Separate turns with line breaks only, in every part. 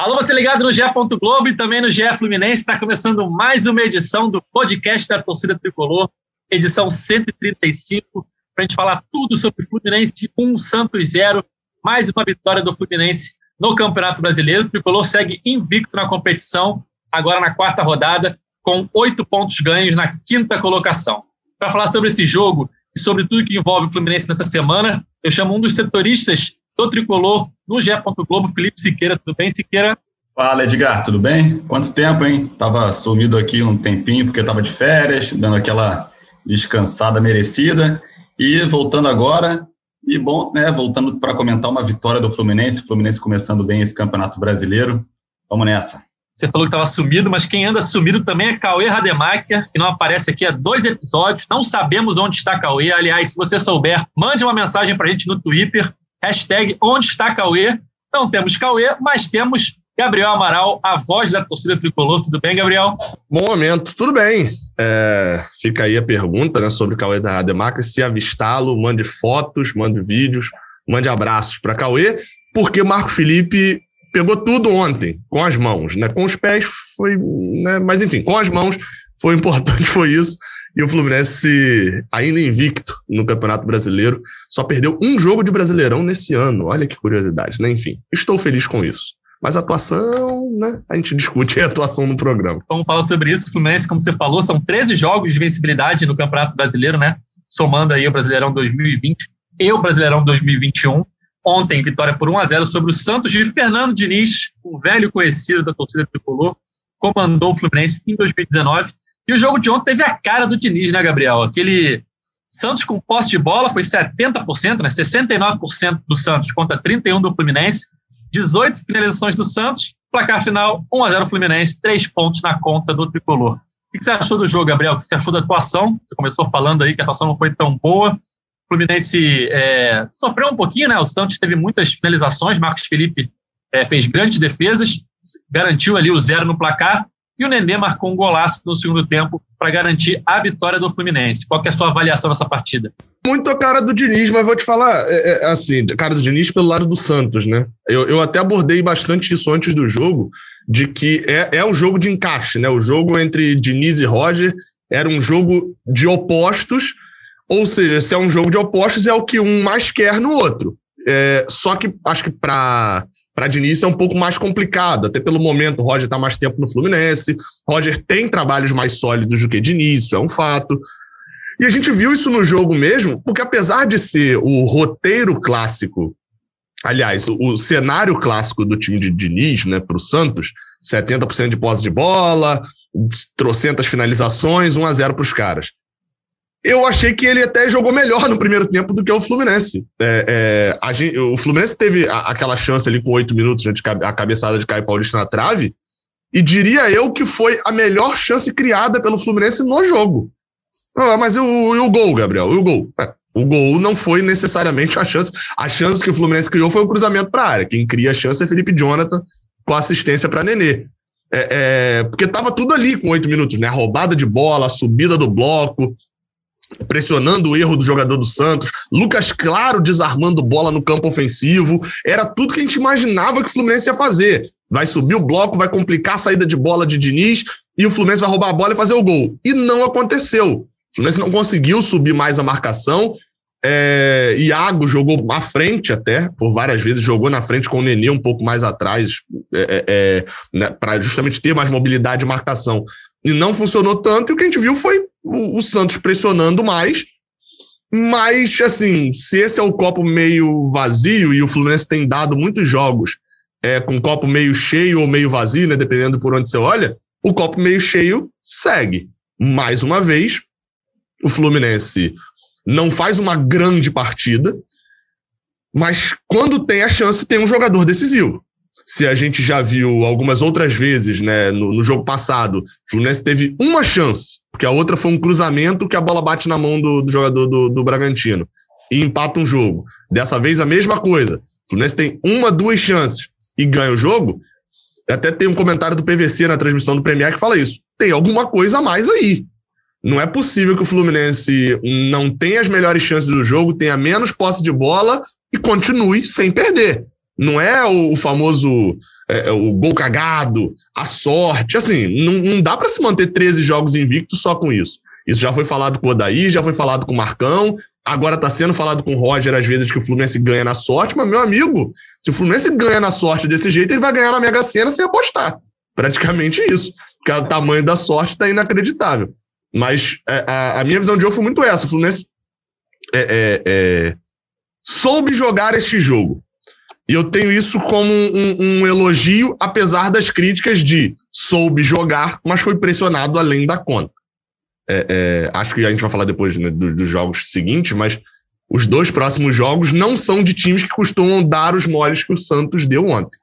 Alô, você ligado no GE. Globo e também no GE Fluminense. Está começando mais uma edição do podcast da torcida tricolor, edição 135, para a gente falar tudo sobre Fluminense 1, Santos 0. Mais uma vitória do Fluminense no Campeonato Brasileiro. O tricolor segue invicto na competição, agora na quarta rodada, com oito pontos ganhos na quinta colocação. Para falar sobre esse jogo e sobre tudo que envolve o Fluminense nessa semana, eu chamo um dos setoristas do Tricolor no GE. Globo, Felipe Siqueira. Tudo bem, Siqueira?
Fala, Edgar, tudo bem? Quanto tempo, hein? Tava sumido aqui um tempinho porque tava de férias, dando aquela descansada merecida. E voltando agora, e bom, né? Voltando para comentar uma vitória do Fluminense, Fluminense começando bem esse Campeonato Brasileiro. Vamos nessa.
Você falou que estava sumido, mas quem anda sumido também é Cauê Rademacher, que não aparece aqui há dois episódios. Não sabemos onde está Cauê. Aliás, se você souber, mande uma mensagem para a gente no Twitter, Hashtag onde está Cauê? Não temos Cauê, mas temos Gabriel Amaral, a voz da torcida tricolor. Tudo bem, Gabriel?
Bom momento, tudo bem. É, fica aí a pergunta né, sobre o Cauê da Rademacher. Se avistá-lo, mande fotos, mande vídeos, mande abraços para Cauê, porque Marco Felipe pegou tudo ontem, com as mãos. Né? Com os pés foi. Né, mas enfim, com as mãos foi importante, foi isso. E o Fluminense, ainda invicto no Campeonato Brasileiro, só perdeu um jogo de Brasileirão nesse ano. Olha que curiosidade, né? Enfim, estou feliz com isso. Mas a atuação, né? A gente discute a atuação no programa.
Vamos falar sobre isso. Fluminense, como você falou, são 13 jogos de vencibilidade no Campeonato Brasileiro, né? Somando aí o Brasileirão 2020 e o Brasileirão 2021. Ontem, vitória por 1 a 0 sobre o Santos de Fernando Diniz, o velho conhecido da torcida tricolor, comandou o Fluminense em 2019 e o jogo de ontem teve a cara do Diniz, né, Gabriel? Aquele Santos com posse de bola foi 70%, né? 69% do Santos contra 31% do Fluminense. 18 finalizações do Santos, placar final 1 a 0 Fluminense, 3 pontos na conta do tricolor. O que você achou do jogo, Gabriel? O que você achou da atuação? Você começou falando aí que a atuação não foi tão boa. O Fluminense é, sofreu um pouquinho, né? O Santos teve muitas finalizações, Marcos Felipe é, fez grandes defesas, garantiu ali o zero no placar, e o Nenê marcou um golaço no segundo tempo para garantir a vitória do Fluminense. Qual é a sua avaliação dessa partida?
Muito a cara do Diniz, mas vou te falar, é, é, assim, cara do Diniz pelo lado do Santos, né? Eu, eu até abordei bastante isso antes do jogo, de que é, é o jogo de encaixe, né? O jogo entre Diniz e Roger era um jogo de opostos, ou seja, se é um jogo de opostos, é o que um mais quer no outro. É, só que acho que para para Diniz é um pouco mais complicado, até pelo momento o Roger está mais tempo no Fluminense, Roger tem trabalhos mais sólidos do que Diniz, isso é um fato. E a gente viu isso no jogo mesmo, porque apesar de ser o roteiro clássico, aliás, o, o cenário clássico do time de Diniz, né, para o Santos, 70% de posse de bola, trocentas finalizações, 1 a 0 para os caras eu achei que ele até jogou melhor no primeiro tempo do que o Fluminense. É, é, gente, o Fluminense teve a, aquela chance ali com oito minutos, né, a cabeçada de Caio Paulista na trave, e diria eu que foi a melhor chance criada pelo Fluminense no jogo. Ah, mas e o, e o gol, Gabriel? E o gol? É, o gol não foi necessariamente a chance. A chance que o Fluminense criou foi o cruzamento para a área. Quem cria a chance é Felipe Jonathan com assistência para Nenê. É, é, porque estava tudo ali com oito minutos, né? A roubada de bola, a subida do bloco, pressionando o erro do jogador do Santos, Lucas Claro desarmando bola no campo ofensivo, era tudo que a gente imaginava que o Fluminense ia fazer. Vai subir o bloco, vai complicar a saída de bola de Diniz e o Fluminense vai roubar a bola e fazer o gol. E não aconteceu. O Fluminense não conseguiu subir mais a marcação. É, Iago jogou à frente até, por várias vezes, jogou na frente com o Nenê um pouco mais atrás, é, é, é né, para justamente ter mais mobilidade de marcação. E não funcionou tanto, e o que a gente viu foi o, Santos pressionando mais. Mas, assim, se esse é o copo meio vazio, e o Fluminense tem dado muitos jogos é, com copo meio cheio ou meio vazio, né, dependendo por onde você olha, o copo meio cheio segue. Mais uma vez, o Fluminense não faz uma grande partida, Mas quando tem a chance, tem um jogador decisivo. Se a gente já viu algumas outras vezes, né, no, no jogo passado, o Fluminense teve uma chance, porque a outra foi um cruzamento que a bola bate na mão do, do jogador do, do Bragantino e empata um jogo. Dessa vez a mesma coisa. O Fluminense tem uma, duas chances e ganha o jogo. Até tem um comentário do PVC na transmissão do Premier que fala isso. Tem alguma coisa a mais aí. Não é possível que o Fluminense não tenha as melhores chances do jogo, tenha menos posse de bola e continue sem perder. Não é o, famoso é, é, o gol cagado, a sorte. Assim, não, não dá para se manter 13 jogos invictos só com isso. Isso já foi falado com o Odaí, já foi falado com o Marcão, agora está sendo falado com o Roger às vezes que o Fluminense ganha na sorte, mas, meu amigo, se o Fluminense ganha na sorte desse jeito, ele vai ganhar na Mega Sena sem apostar. Praticamente isso. Porque o tamanho da sorte está inacreditável. Mas é, a, a, minha visão de jogo foi muito essa. O Fluminense é, é, é, soube jogar este jogo. E eu tenho isso como um, um, elogio, apesar das críticas de soube jogar, mas foi pressionado além da conta. É, é, acho que a gente vai falar depois né, dos, dos jogos seguintes, mas os dois próximos jogos não são de times que costumam dar os moles que o Santos deu ontem.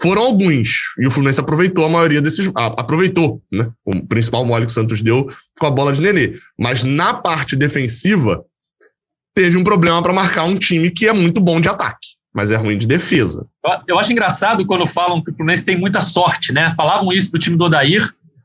Foram alguns, e o Fluminense aproveitou a maioria desses. aproveitou, né? O principal mole que o Santos deu com a bola de Nenê. Mas na parte defensiva, teve um problema para marcar um time que é muito bom de ataque, mas é ruim de defesa.
Eu acho engraçado quando falam que o Fluminense tem muita sorte, né? Falavam isso do time do Odair.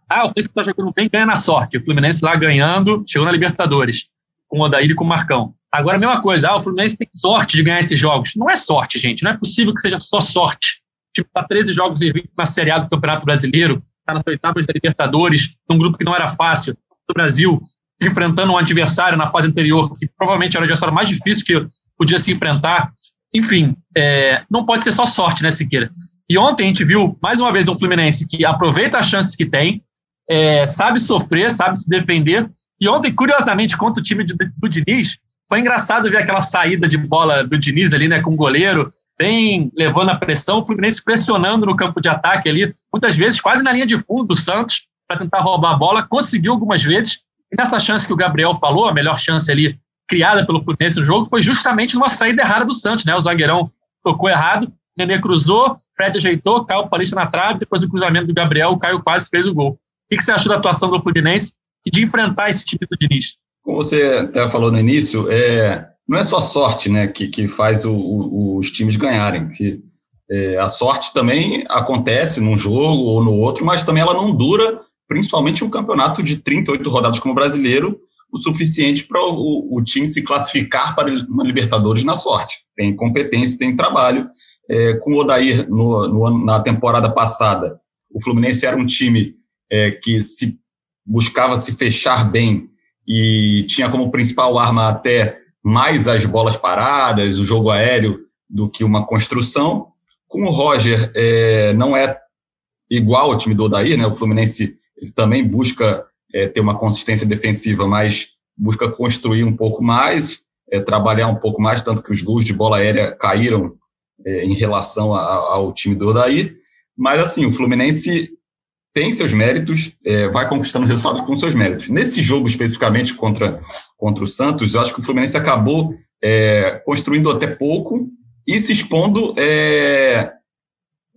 Ah, o Fluminense está jogando bem, ganha na sorte. O Fluminense lá ganhando, chegou na Libertadores, com o Odair e com o Marcão. Agora, a mesma coisa, ah, o Fluminense tem sorte de ganhar esses jogos. Não é sorte, gente. Não é possível que seja só sorte tipo, tá 13 jogos na Série A do Campeonato Brasileiro, tá nas oitavas da Libertadores, um grupo que não era fácil, do Brasil, enfrentando um adversário na fase anterior, que provavelmente era o adversário mais difícil que podia se enfrentar. Enfim, é, não pode ser só sorte, né, Siqueira? E ontem a gente viu, mais uma vez, um Fluminense que aproveita as chances que tem, é, sabe sofrer, sabe se defender. E ontem, curiosamente, contra o time do Diniz, foi engraçado ver aquela saída de bola do Diniz ali, né, com o goleiro, bem levando a pressão, o Fluminense pressionando no campo de ataque ali, muitas vezes quase na linha de fundo do Santos, para tentar roubar a bola, conseguiu algumas vezes. E nessa chance que o Gabriel falou, a melhor chance ali criada pelo Fluminense no jogo, foi justamente numa saída errada do Santos, né? O zagueirão tocou errado, Nenê cruzou, Fred ajeitou, caiu o Paulista na trave, depois o cruzamento do Gabriel, o Caio quase fez o gol. O que você achou da atuação do Fluminense e de enfrentar esse time do Diniz?
Como você até falou no início, é, não é só sorte né, que, que faz o, o, os times ganharem. Que, é, a sorte também acontece num jogo ou no outro, mas também ela não dura, principalmente um campeonato de 38 rodadas como brasileiro, o suficiente para o, o, time se classificar para uma Libertadores na sorte. Tem competência, tem trabalho. É, com o Odair no, no, na temporada passada, o Fluminense era um time é, que se buscava se fechar bem e tinha como principal arma até mais as bolas paradas, o jogo aéreo, do que uma construção. Com o Roger, é, não é igual ao time do Odair, né? O Fluminense também busca é, ter uma consistência defensiva, mas busca construir um pouco mais, é, trabalhar um pouco mais, tanto que os gols de bola aérea caíram é, em relação a, ao time do Odair. Mas, assim, o Fluminense tem seus méritos, é, vai conquistando resultados com seus méritos. Nesse jogo especificamente contra, contra o Santos, eu acho que o Fluminense acabou é, construindo até pouco e se expondo é,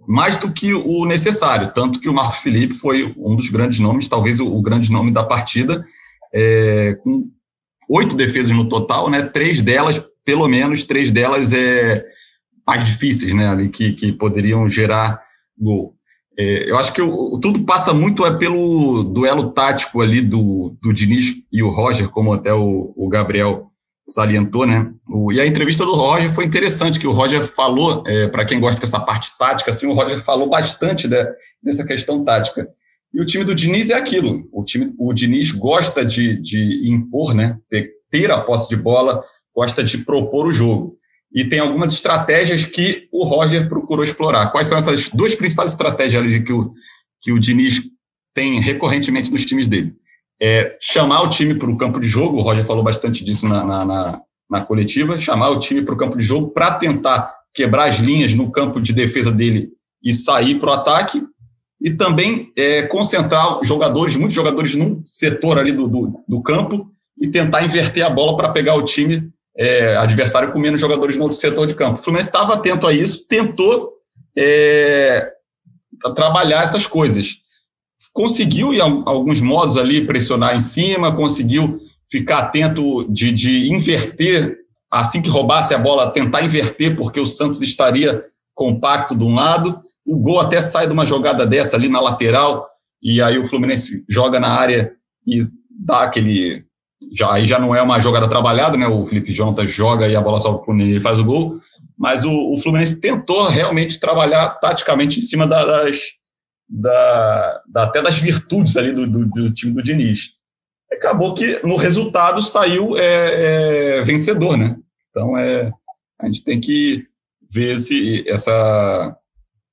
mais do que o necessário. Tanto que o Marcos Felipe foi um dos grandes nomes, talvez o, o grande nome da partida, é, com oito defesas no total, né? Três delas, pelo menos, três delas é mais difíceis, né? Ali, que, que poderiam gerar gol. É, eu acho que o, tudo passa muito é pelo duelo tático ali do, do Diniz e o Roger, como até o, o Gabriel salientou, né? O, e a entrevista do Roger foi interessante, que o Roger falou, é, para quem gosta dessa parte tática, assim, o Roger falou bastante de, dessa questão tática. E o time do Diniz é aquilo. O time, o Diniz gosta de, de impor, né? Ter a posse de bola, gosta de propor o jogo e tem algumas estratégias que o Roger procurou explorar. Quais são essas duas principais estratégias que o, que o Diniz tem recorrentemente nos times dele? É chamar o time para o campo de jogo, o Roger falou bastante disso na, na, na, na coletiva, chamar o time para o campo de jogo para tentar quebrar as linhas no campo de defesa dele e sair para o ataque, e também é, concentrar jogadores, muitos jogadores num setor ali do, do, do campo e tentar inverter a bola para pegar o time é, adversário com menos jogadores no outro setor de campo. O Fluminense estava atento a isso, tentou é, trabalhar essas coisas. Conseguiu, em alguns modos ali, pressionar em cima, conseguiu ficar atento de, de inverter, assim que roubasse a bola, tentar inverter, porque o Santos estaria compacto de um lado. O gol até sai de uma jogada dessa ali na lateral, e aí o Fluminense joga na área e dá aquele. Já, aí já não é uma jogada trabalhada, né? O Felipe Jonathan joga e a bola sobe para o e faz o gol. Mas o, o, Fluminense tentou realmente trabalhar taticamente em cima das, da, da, até das virtudes ali do, do, do, time do Diniz. Acabou que no resultado saiu é, é, vencedor, né? Então é, a gente tem que ver esse, essa,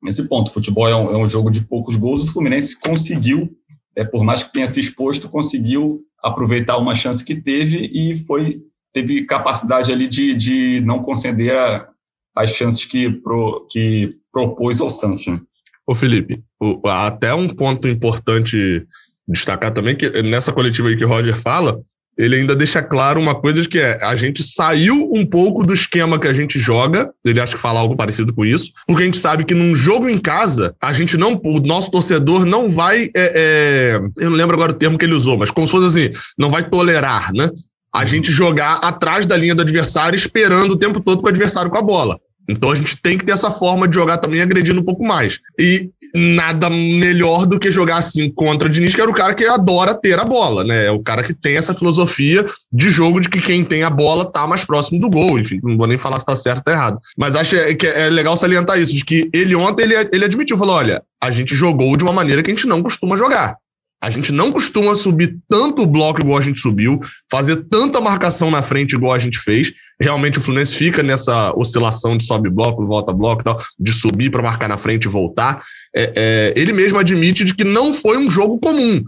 esse ponto. O futebol é um, é um jogo de poucos gols. O Fluminense conseguiu, é, por mais que tenha se exposto, conseguiu aproveitar uma chance que teve e foi teve capacidade ali de, de não conceder a, as chances que, pro, que propôs ao Santos. Né?
Ô Felipe, o, até um ponto importante destacar também que nessa coletiva aí que o Roger fala, ele ainda deixa claro uma coisa que é a gente saiu um pouco do esquema que a gente joga, ele acha que fala algo parecido com isso, porque a gente sabe que num jogo em casa, a gente não, o nosso torcedor não vai, é, é, eu não lembro agora o termo que ele usou, mas como se fosse assim, não vai tolerar, né? A gente jogar atrás da linha do adversário, esperando o tempo todo com o adversário com a bola. Então a gente tem que ter essa forma de jogar também agredindo um pouco mais. E nada melhor do que jogar assim contra o Diniz, que era o cara que adora ter a bola, né? É o cara que tem essa filosofia de jogo de que quem tem a bola tá mais próximo do gol. Enfim, não vou nem falar se tá certo ou tá errado. Mas acho que é legal salientar isso, de que ele ontem ele, ele admitiu, falou: olha, a gente jogou de uma maneira que a gente não costuma jogar. A gente não costuma subir tanto bloco igual a gente subiu, fazer tanta marcação na frente igual a gente fez. Realmente o Fluminense fica nessa oscilação de sobe bloco, volta bloco e tal, de subir para marcar na frente e voltar. É, é, ele mesmo admite de que não foi um jogo comum.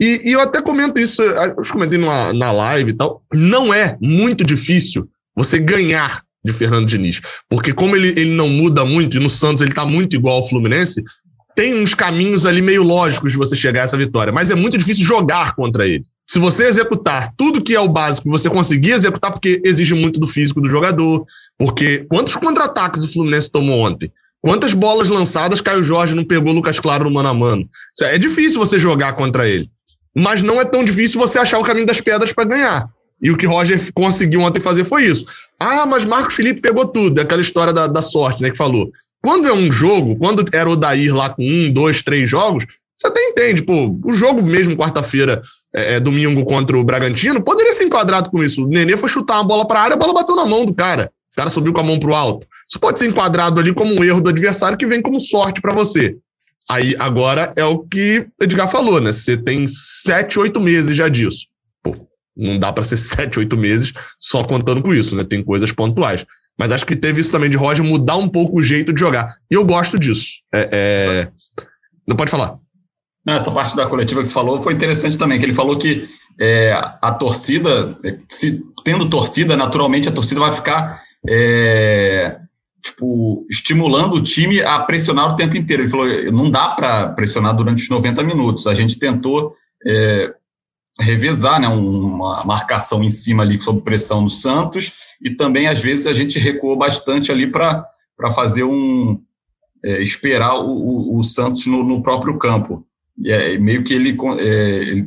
E, e eu até comento isso, eu comentei numa, na live e tal. Não é muito difícil você ganhar de Fernando Diniz. Porque como ele, ele não muda muito, e no Santos ele está muito igual ao Fluminense, tem uns caminhos ali meio lógicos de você chegar a essa vitória, mas é muito difícil jogar contra ele. Se você executar tudo que é o básico, você conseguir executar, porque exige muito do físico do jogador, porque quantos contra-ataques o Fluminense tomou ontem? Quantas bolas lançadas Caio Jorge não pegou Lucas Claro no mano a mano? É difícil você jogar contra ele. Mas não é tão difícil você achar o caminho das pedras para ganhar. E o que Roger conseguiu ontem fazer foi isso. Ah, mas Marcos Felipe pegou tudo. É aquela história da, da sorte, né? Que falou. Quando é um jogo, quando era o Dair lá com um, dois, três jogos, você até entende, pô, o jogo mesmo quarta-feira, é, é, domingo contra o Bragantino, poderia ser enquadrado com isso. O Nenê foi chutar uma bola para a área, a bola bateu na mão do cara. O cara subiu com a mão para o alto. Isso pode ser enquadrado ali como um erro do adversário que vem como sorte para você. Aí agora é o que Edgar falou, né? Você tem sete, oito meses já disso. Pô, não dá para ser sete, oito meses só contando com isso, né? Tem coisas pontuais. Mas acho que teve isso também de Roger mudar um pouco o jeito de jogar. E eu gosto disso. É, é... Não pode falar.
Essa parte da coletiva que você falou foi interessante também, que ele falou que é, a torcida, se, tendo torcida, naturalmente a torcida vai ficar é, tipo, estimulando o time a pressionar o tempo inteiro. Ele falou, não dá para pressionar durante os 90 minutos. A gente tentou é, revezar né, uma marcação em cima ali sob pressão do Santos. E também às vezes a gente recuou bastante ali para fazer um é, esperar o, o, o Santos no, no, próprio campo. E é, meio que ele é,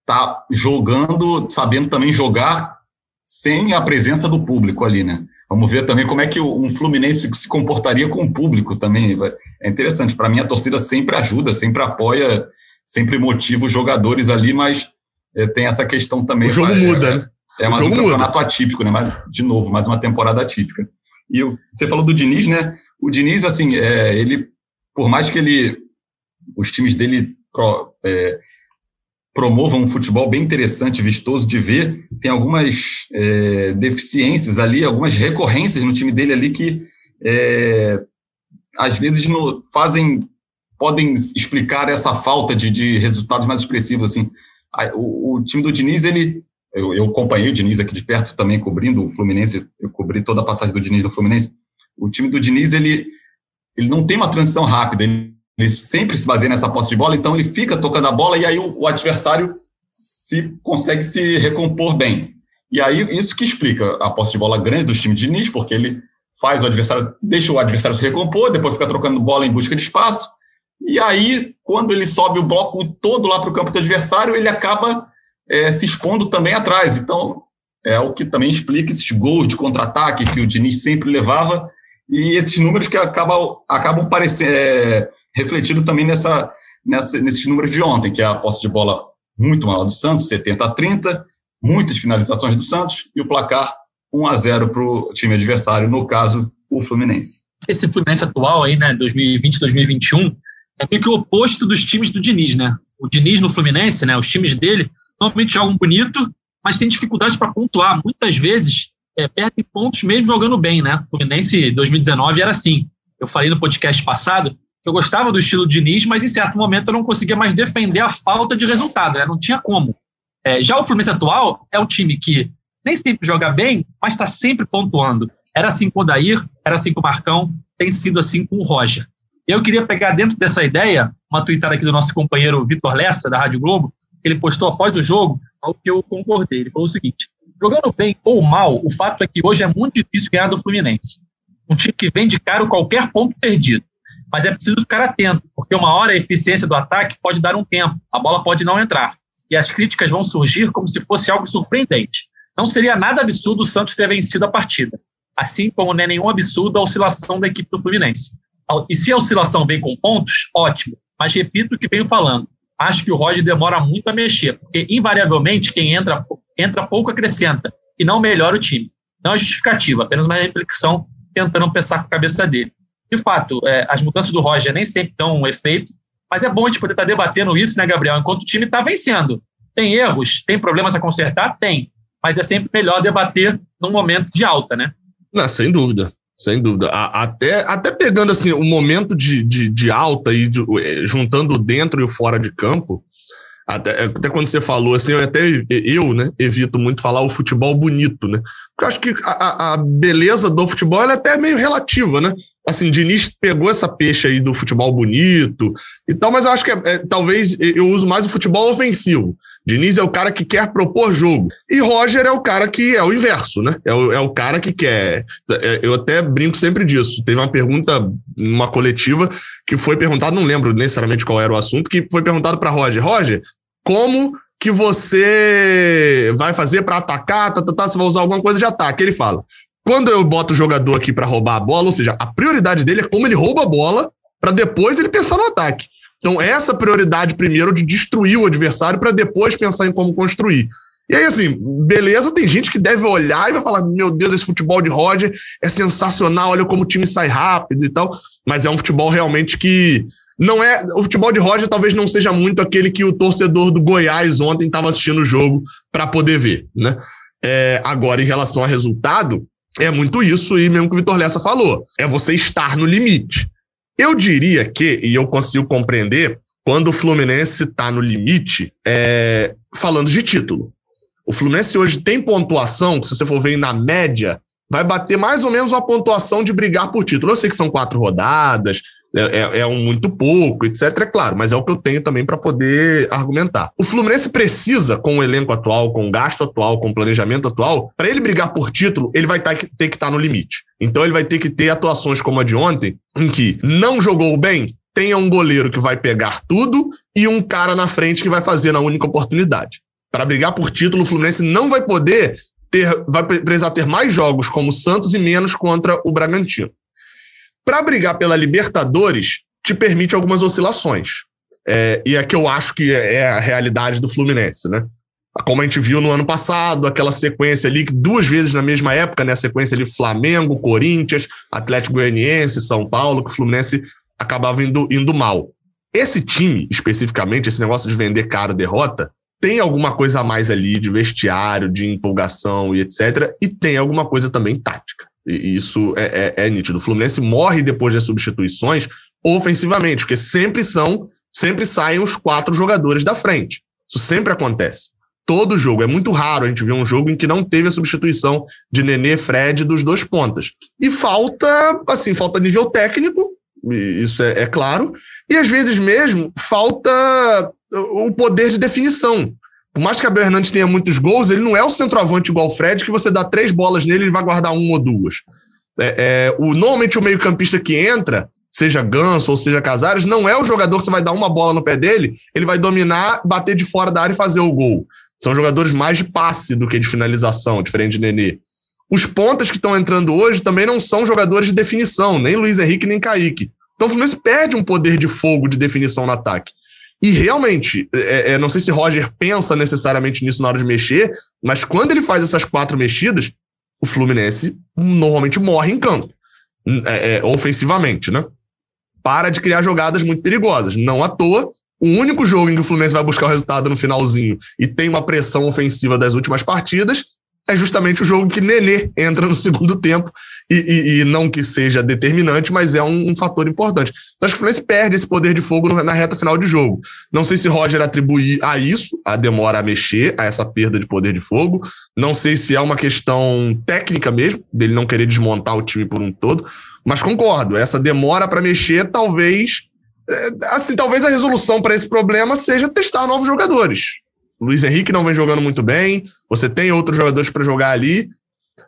está jogando sabendo também jogar sem a presença do público ali né? Vamos ver também como é que um Fluminense se comportaria com o público também. É interessante. Para mim a torcida sempre ajuda sempre apoia sempre motiva os jogadores ali mas tem essa questão também.
O jogo
é,
muda, né?
É mais um campeonato muda. atípico, né? Mas, de novo, mais uma temporada atípica. E o, você falou do Diniz, né? O Diniz, assim, é, ele, por mais que ele, os times dele pro, é, promovam um futebol bem interessante, vistoso de ver, tem algumas é, deficiências ali, algumas recorrências no time dele ali que é, às vezes no, fazem, podem explicar essa falta de, de resultados mais expressivos, assim o, o, time do Diniz, ele. Eu, eu acompanhei o Diniz aqui de perto também, cobrindo o Fluminense, eu cobri toda a passagem do Diniz no Fluminense. O time do Diniz, ele, ele não tem uma transição rápida, ele, ele sempre se baseia nessa posse de bola, então ele fica tocando a bola e aí o, o adversário se consegue se recompor bem. E aí, isso que explica a posse de bola grande dos times de Diniz, porque ele faz o adversário, deixa o adversário se recompor, depois fica trocando bola em busca de espaço. E aí, quando ele sobe o bloco todo lá para o campo do adversário, ele acaba é, se expondo também atrás. Então, é o que também explica esses gols de contra-ataque que o Diniz sempre levava e esses números que acabam, acabam parecendo, é, refletindo também nessa, nessa, nesses números de ontem, que é a posse de bola muito maior do Santos, 70 a 30, muitas finalizações do Santos e o placar 1 a 0 para o time adversário, no caso, o Fluminense.
Esse Fluminense atual aí, né, 2020, 2021, é meio que o oposto dos times do Diniz, né? O Diniz no Fluminense, né, os times dele normalmente jogam bonito, mas tem dificuldade para pontuar. Muitas vezes é, perdem pontos mesmo jogando bem, né? O Fluminense 2019 era assim. Eu falei no podcast passado que eu gostava do estilo Diniz, mas em certo momento eu não conseguia mais defender a falta de resultado, né? Não tinha como. É, já o Fluminense atual é um time que nem sempre joga bem, mas está sempre pontuando. Era assim com o Dair, era assim com o Marcão, tem sido assim com o Roger. Eu queria pegar dentro dessa ideia uma tweetada aqui do nosso companheiro Vitor Lessa, da Rádio Globo, que ele postou após o jogo, ao que eu concordei. Ele falou o seguinte: jogando bem ou mal, o fato é que hoje é muito difícil ganhar do Fluminense. Um time que vem de caro qualquer ponto perdido. Mas é preciso ficar atento, porque uma hora a eficiência do ataque pode dar um tempo, a bola pode não entrar e as críticas vão surgir como se fosse algo surpreendente. Não seria nada absurdo o Santos ter vencido a partida, assim como não é nenhum absurdo a oscilação da equipe do Fluminense. E se a oscilação vem com pontos, ótimo, mas repito o que venho falando. Acho que o Roger demora muito a mexer, porque invariavelmente quem entra, entra pouco acrescenta e não melhora o time. Não é justificativa, apenas uma reflexão tentando pensar com a cabeça dele. De fato, é, as mudanças do Roger nem sempre dão um efeito, mas é bom a gente poder estar debatendo isso, né, Gabriel? Enquanto o time está vencendo. Tem erros, tem problemas a consertar? Tem. Mas é sempre melhor debater num momento de alta, né?
Não, sem dúvida. Sem dúvida. Até, até pegando assim o momento de, de, de alta e de, eh, juntando dentro e o fora de campo, até, até quando você falou assim, eu até eu, né, evito muito falar o futebol bonito, né? Porque eu acho que a, a beleza do futebol é até meio relativa, né? Assim, Diniz pegou essa peixe aí do futebol bonito e tal, mas eu acho que é, é, talvez eu uso mais o futebol ofensivo. Diniz é o cara que quer propor jogo. E Roger é o cara que é o inverso, né? É o, é o cara que quer. É, eu até brinco sempre disso. Teve uma pergunta numa coletiva que foi perguntado, não lembro necessariamente qual era o assunto, que foi perguntado para Roger: Roger, como que você vai fazer para atacar? Tá, tá, tá, você vai usar alguma coisa de ataque? Ele fala: quando eu boto o jogador aqui para roubar a bola, ou seja, a prioridade dele é como ele rouba a bola para depois ele pensar no ataque. Então, essa prioridade primeiro de destruir o adversário para depois pensar em como construir. E aí, assim, beleza, tem gente que deve olhar e vai falar: meu Deus, esse futebol de Roger é sensacional, olha como o time sai rápido e tal. Mas é um futebol realmente que não é. O futebol de Roger talvez não seja muito aquele que o torcedor do Goiás ontem estava assistindo o jogo para poder ver, né? É, agora, em relação a resultado, é muito isso, e mesmo que o Vitor Lessa falou: é você estar no limite. Eu diria que, e eu consigo compreender, quando o Fluminense está no limite, é, falando de título. O Fluminense hoje tem pontuação, que se você for ver na média, vai bater mais ou menos uma pontuação de brigar por título. Eu sei que são quatro rodadas, é, é, é, um muito pouco, etc. É claro, mas é o que eu tenho também para poder argumentar. O Fluminense precisa, com o elenco atual, com o gasto atual, com o planejamento atual, para ele brigar por título, ele vai ter que estar tá no limite. Então ele vai ter que ter atuações como a de ontem, em que não jogou bem, tenha um goleiro que vai pegar tudo e um cara na frente que vai fazer na única oportunidade. Para brigar por título, o Fluminense não vai poder ter, vai precisar ter mais jogos como o Santos e menos contra o Bragantino. Para brigar pela Libertadores, te permite algumas oscilações. É, e é que eu acho que é a realidade do Fluminense, né? Como a gente viu no ano passado, aquela sequência ali, duas vezes na mesma época, né? A sequência ali Flamengo, Corinthians, Atlético Goianiense, São Paulo, que o Fluminense acabava indo, indo mal. Esse time, especificamente, esse negócio de vender caro derrota, tem alguma coisa a mais ali de vestiário, de empolgação e etc. E tem alguma coisa também tática. E isso é, é, é nítido. O Fluminense morre depois das substituições ofensivamente, porque sempre são, sempre saem os quatro jogadores da frente. Isso sempre acontece. Todo jogo. É muito raro a gente ver um jogo em que não teve a substituição de Nenê, Fred dos dois pontas. E falta, assim, falta nível técnico, isso é, é claro, e às vezes mesmo falta o poder de definição. Por mais que Abel Hernandes tenha muitos gols, ele não é o centroavante igual o Fred, que você dá três bolas nele e ele vai guardar uma ou duas. É, é, o, normalmente o meio-campista que entra, seja Ganso ou seja Casares, não é o jogador que você vai dar uma bola no pé dele, ele vai dominar, bater de fora da área e fazer o gol. São jogadores mais de passe do que de finalização, diferente de Nenê. Os pontas que estão entrando hoje também não são jogadores de definição, nem Luiz Henrique nem Kaique. Então o Fluminense perde um poder de fogo de definição no ataque. E realmente, é, é, não sei se Roger pensa necessariamente nisso na hora de mexer, mas quando ele faz essas quatro mexidas, o Fluminense normalmente morre em campo, é, é, ofensivamente, né? Para de criar jogadas muito perigosas. Não à toa, o único jogo em que o Fluminense vai buscar o resultado no finalzinho e tem uma pressão ofensiva das últimas partidas é justamente o jogo que Nenê entra no segundo tempo, e, e, e não que seja determinante, mas é um, um, fator importante. Então acho que o Fluminense perde esse poder de fogo na reta final de jogo. Não sei se Roger atribui a isso, a demora a mexer, a essa perda de poder de fogo. Não sei se é uma questão técnica mesmo, dele não querer desmontar o time por um todo, mas concordo, essa demora para mexer talvez. É, assim, talvez a resolução para esse problema seja testar novos jogadores. Luiz Henrique não vem jogando muito bem, você tem outros jogadores para jogar ali,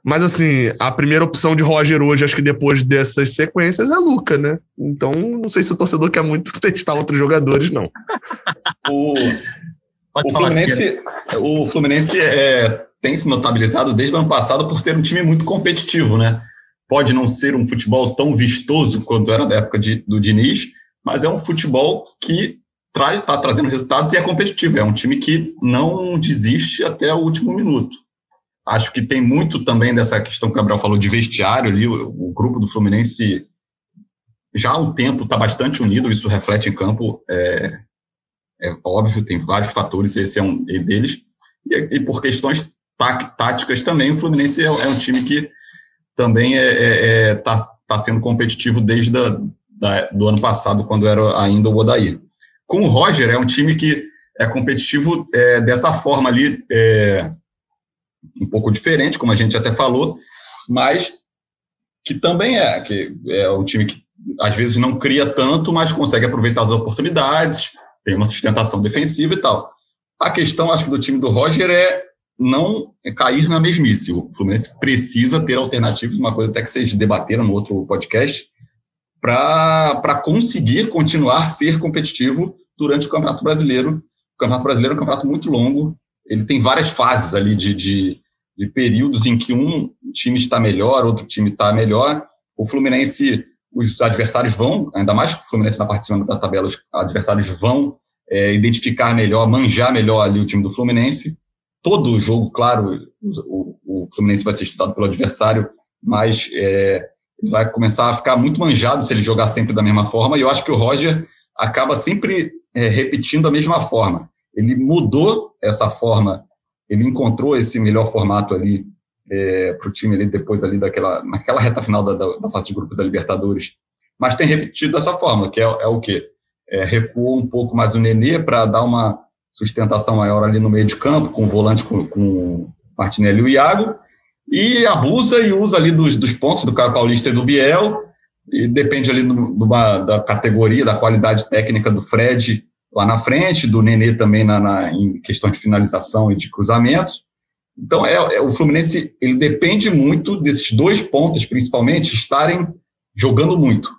mas assim, a primeira opção de Roger hoje, acho que depois dessas sequências, é Luca, né? Então, não sei se o torcedor quer muito testar outros jogadores, não.
o, o Fluminense, o Fluminense é, tem se notabilizado desde o ano passado por ser um time muito competitivo, né? Pode não ser um futebol tão vistoso quanto era da época de, do Diniz, mas é um futebol que está trazendo resultados e é competitivo. É um time que não desiste até o último minuto. Acho que tem muito também dessa questão que o Gabriel falou de vestiário ali. O, o grupo do Fluminense já há um tempo está bastante unido, isso reflete em campo. É, é, óbvio, tem vários fatores, esse é um deles. E, e por questões tá, táticas também, o Fluminense é, é, um time que também está é, é, tá, tá sendo competitivo desde da, da, do ano passado, quando era ainda o Odair. Com o Roger, é um time que é competitivo é, dessa forma ali, é, um pouco diferente, como a gente até falou, mas que também é, que é um time que às vezes não cria tanto, mas consegue aproveitar as oportunidades, tem uma sustentação defensiva e tal. A questão, acho que, do time do Roger é não cair na mesmice. O Fluminense precisa ter alternativas, uma coisa até que vocês debateram no outro podcast, para conseguir continuar ser competitivo durante o Campeonato Brasileiro. O Campeonato Brasileiro é um campeonato muito longo, ele tem várias fases ali de, de, de períodos em que um time está melhor, outro time está melhor. O Fluminense, os adversários vão, ainda mais que o Fluminense na parte de cima da tabela, os adversários vão é, identificar melhor, manjar melhor ali o time do Fluminense. Todo jogo, claro, o, o Fluminense vai ser estudado pelo adversário, mas é, vai começar a ficar muito manjado se ele jogar sempre da mesma forma, e eu acho que o Roger acaba sempre é, repetindo a mesma forma. Ele mudou essa forma, ele encontrou esse melhor formato ali é, para o time ali depois ali daquela naquela reta final da, da, da, fase de grupo da Libertadores, mas tem repetido dessa forma, que é, é o quê? É, recuou um pouco mais o Nenê para dar uma sustentação maior ali no meio de campo, com o volante com, com o Martinelli e o Iago, e abusa e usa ali dos, dos pontos do Caio Paulista e do Biel, e depende ali do, do, da categoria, da qualidade técnica do Fred lá na frente, do Nenê também na, na em questão de finalização e de cruzamentos. Então, é, é, o Fluminense ele depende muito desses dois pontos, principalmente, estarem jogando muito.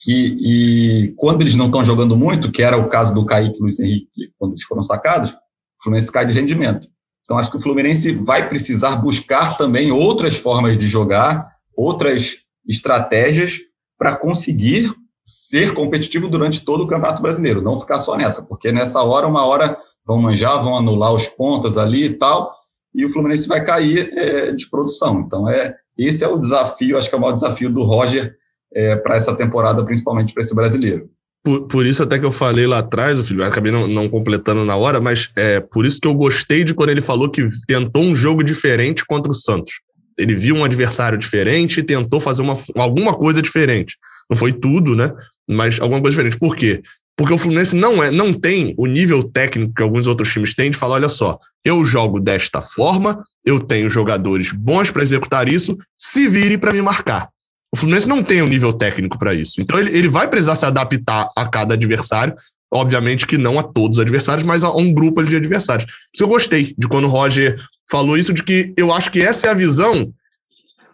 Que, e quando eles não estão jogando muito, que era o caso do Kaique e Luiz Henrique, quando eles foram sacados, o Fluminense cai de rendimento. Então, acho que o Fluminense vai precisar buscar também outras formas de jogar, outras estratégias para conseguir ser competitivo durante todo o Campeonato Brasileiro, não ficar só nessa, porque nessa hora, uma hora vão manjar, vão anular os pontas ali e tal, e o Fluminense vai cair é, de produção. Então, é esse é o desafio, acho que é o maior desafio do Roger é, para essa temporada, principalmente para esse brasileiro.
Por, por, isso até que eu falei lá atrás, o filho, acabei não, não, completando na hora, mas é por isso que eu gostei de quando ele falou que tentou um jogo diferente contra o Santos. Ele viu um adversário diferente e tentou fazer uma, alguma coisa diferente. Não foi tudo, né? Mas alguma coisa diferente. Por quê? Porque o Fluminense não, é, não tem o nível técnico que alguns outros times têm de falar: olha só, eu jogo desta forma, eu tenho jogadores bons para executar isso, se vire para me marcar. O Fluminense não tem o um nível técnico para isso. Então ele, ele vai precisar se adaptar a cada adversário. Obviamente que não a todos os adversários, mas a um grupo de adversários. Isso eu gostei de quando o Roger falou isso, de que eu acho que essa é a visão.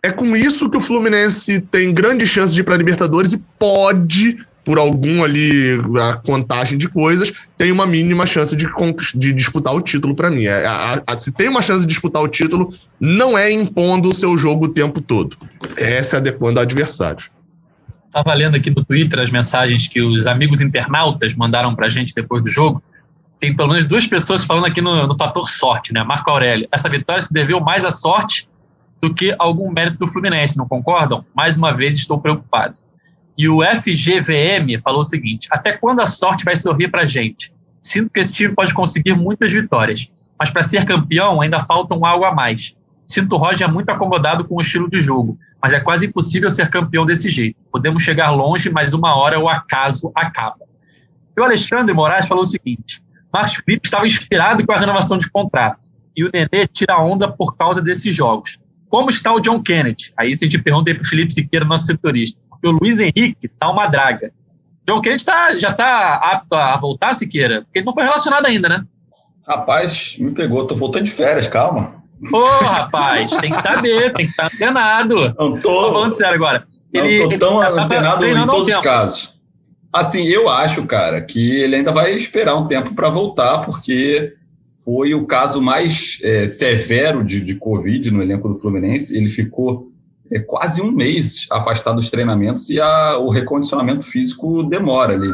É com isso que o Fluminense tem grande chance de ir para Libertadores e pode, por algum ali, a contagem de coisas, tem uma mínima chance de, de disputar o título para mim. É, a, a, se tem uma chance de disputar o título, não é impondo o seu jogo o tempo todo. É se adequando ao adversário.
Estava lendo aqui no Twitter as mensagens que os amigos internautas mandaram para a gente depois do jogo. Tem pelo menos duas pessoas falando aqui no, no fator sorte, né? Marco Aurélio. Essa vitória se deveu mais à sorte do que algum mérito do Fluminense, não concordam? Mais uma vez estou preocupado. E o FGVM falou o seguinte: até quando a sorte vai sorrir para a gente? Sinto que esse time pode conseguir muitas vitórias, mas para ser campeão ainda faltam algo a mais. Sinto o Roger muito acomodado com o estilo de jogo, mas é quase impossível ser campeão desse jeito. Podemos chegar longe, mas uma hora o acaso acaba. E o Alexandre Moraes falou o seguinte: Marcos Felipe estava inspirado com a renovação de contrato, e o Nenê tira onda por causa desses jogos. Como está o John Kennedy? Aí a gente pergunta para o Felipe Siqueira, nosso setorista. Porque o Luiz Henrique está uma draga. John Kennedy tá, já está apto a voltar, Siqueira? Porque ele não foi relacionado ainda, né?
Rapaz, me pegou, tô voltando de férias, calma.
Ô, oh, rapaz, tem que saber, tem que estar antenado.
Não tô, tô
falando sério agora.
Ele, não tô tão antenado em todos os casos. Assim, eu acho, cara, que ele ainda vai esperar um tempo para voltar, porque foi o caso mais é, severo de, de Covid no elenco do Fluminense. Ele ficou é, quase um mês afastado dos treinamentos e a, o recondicionamento físico demora ali.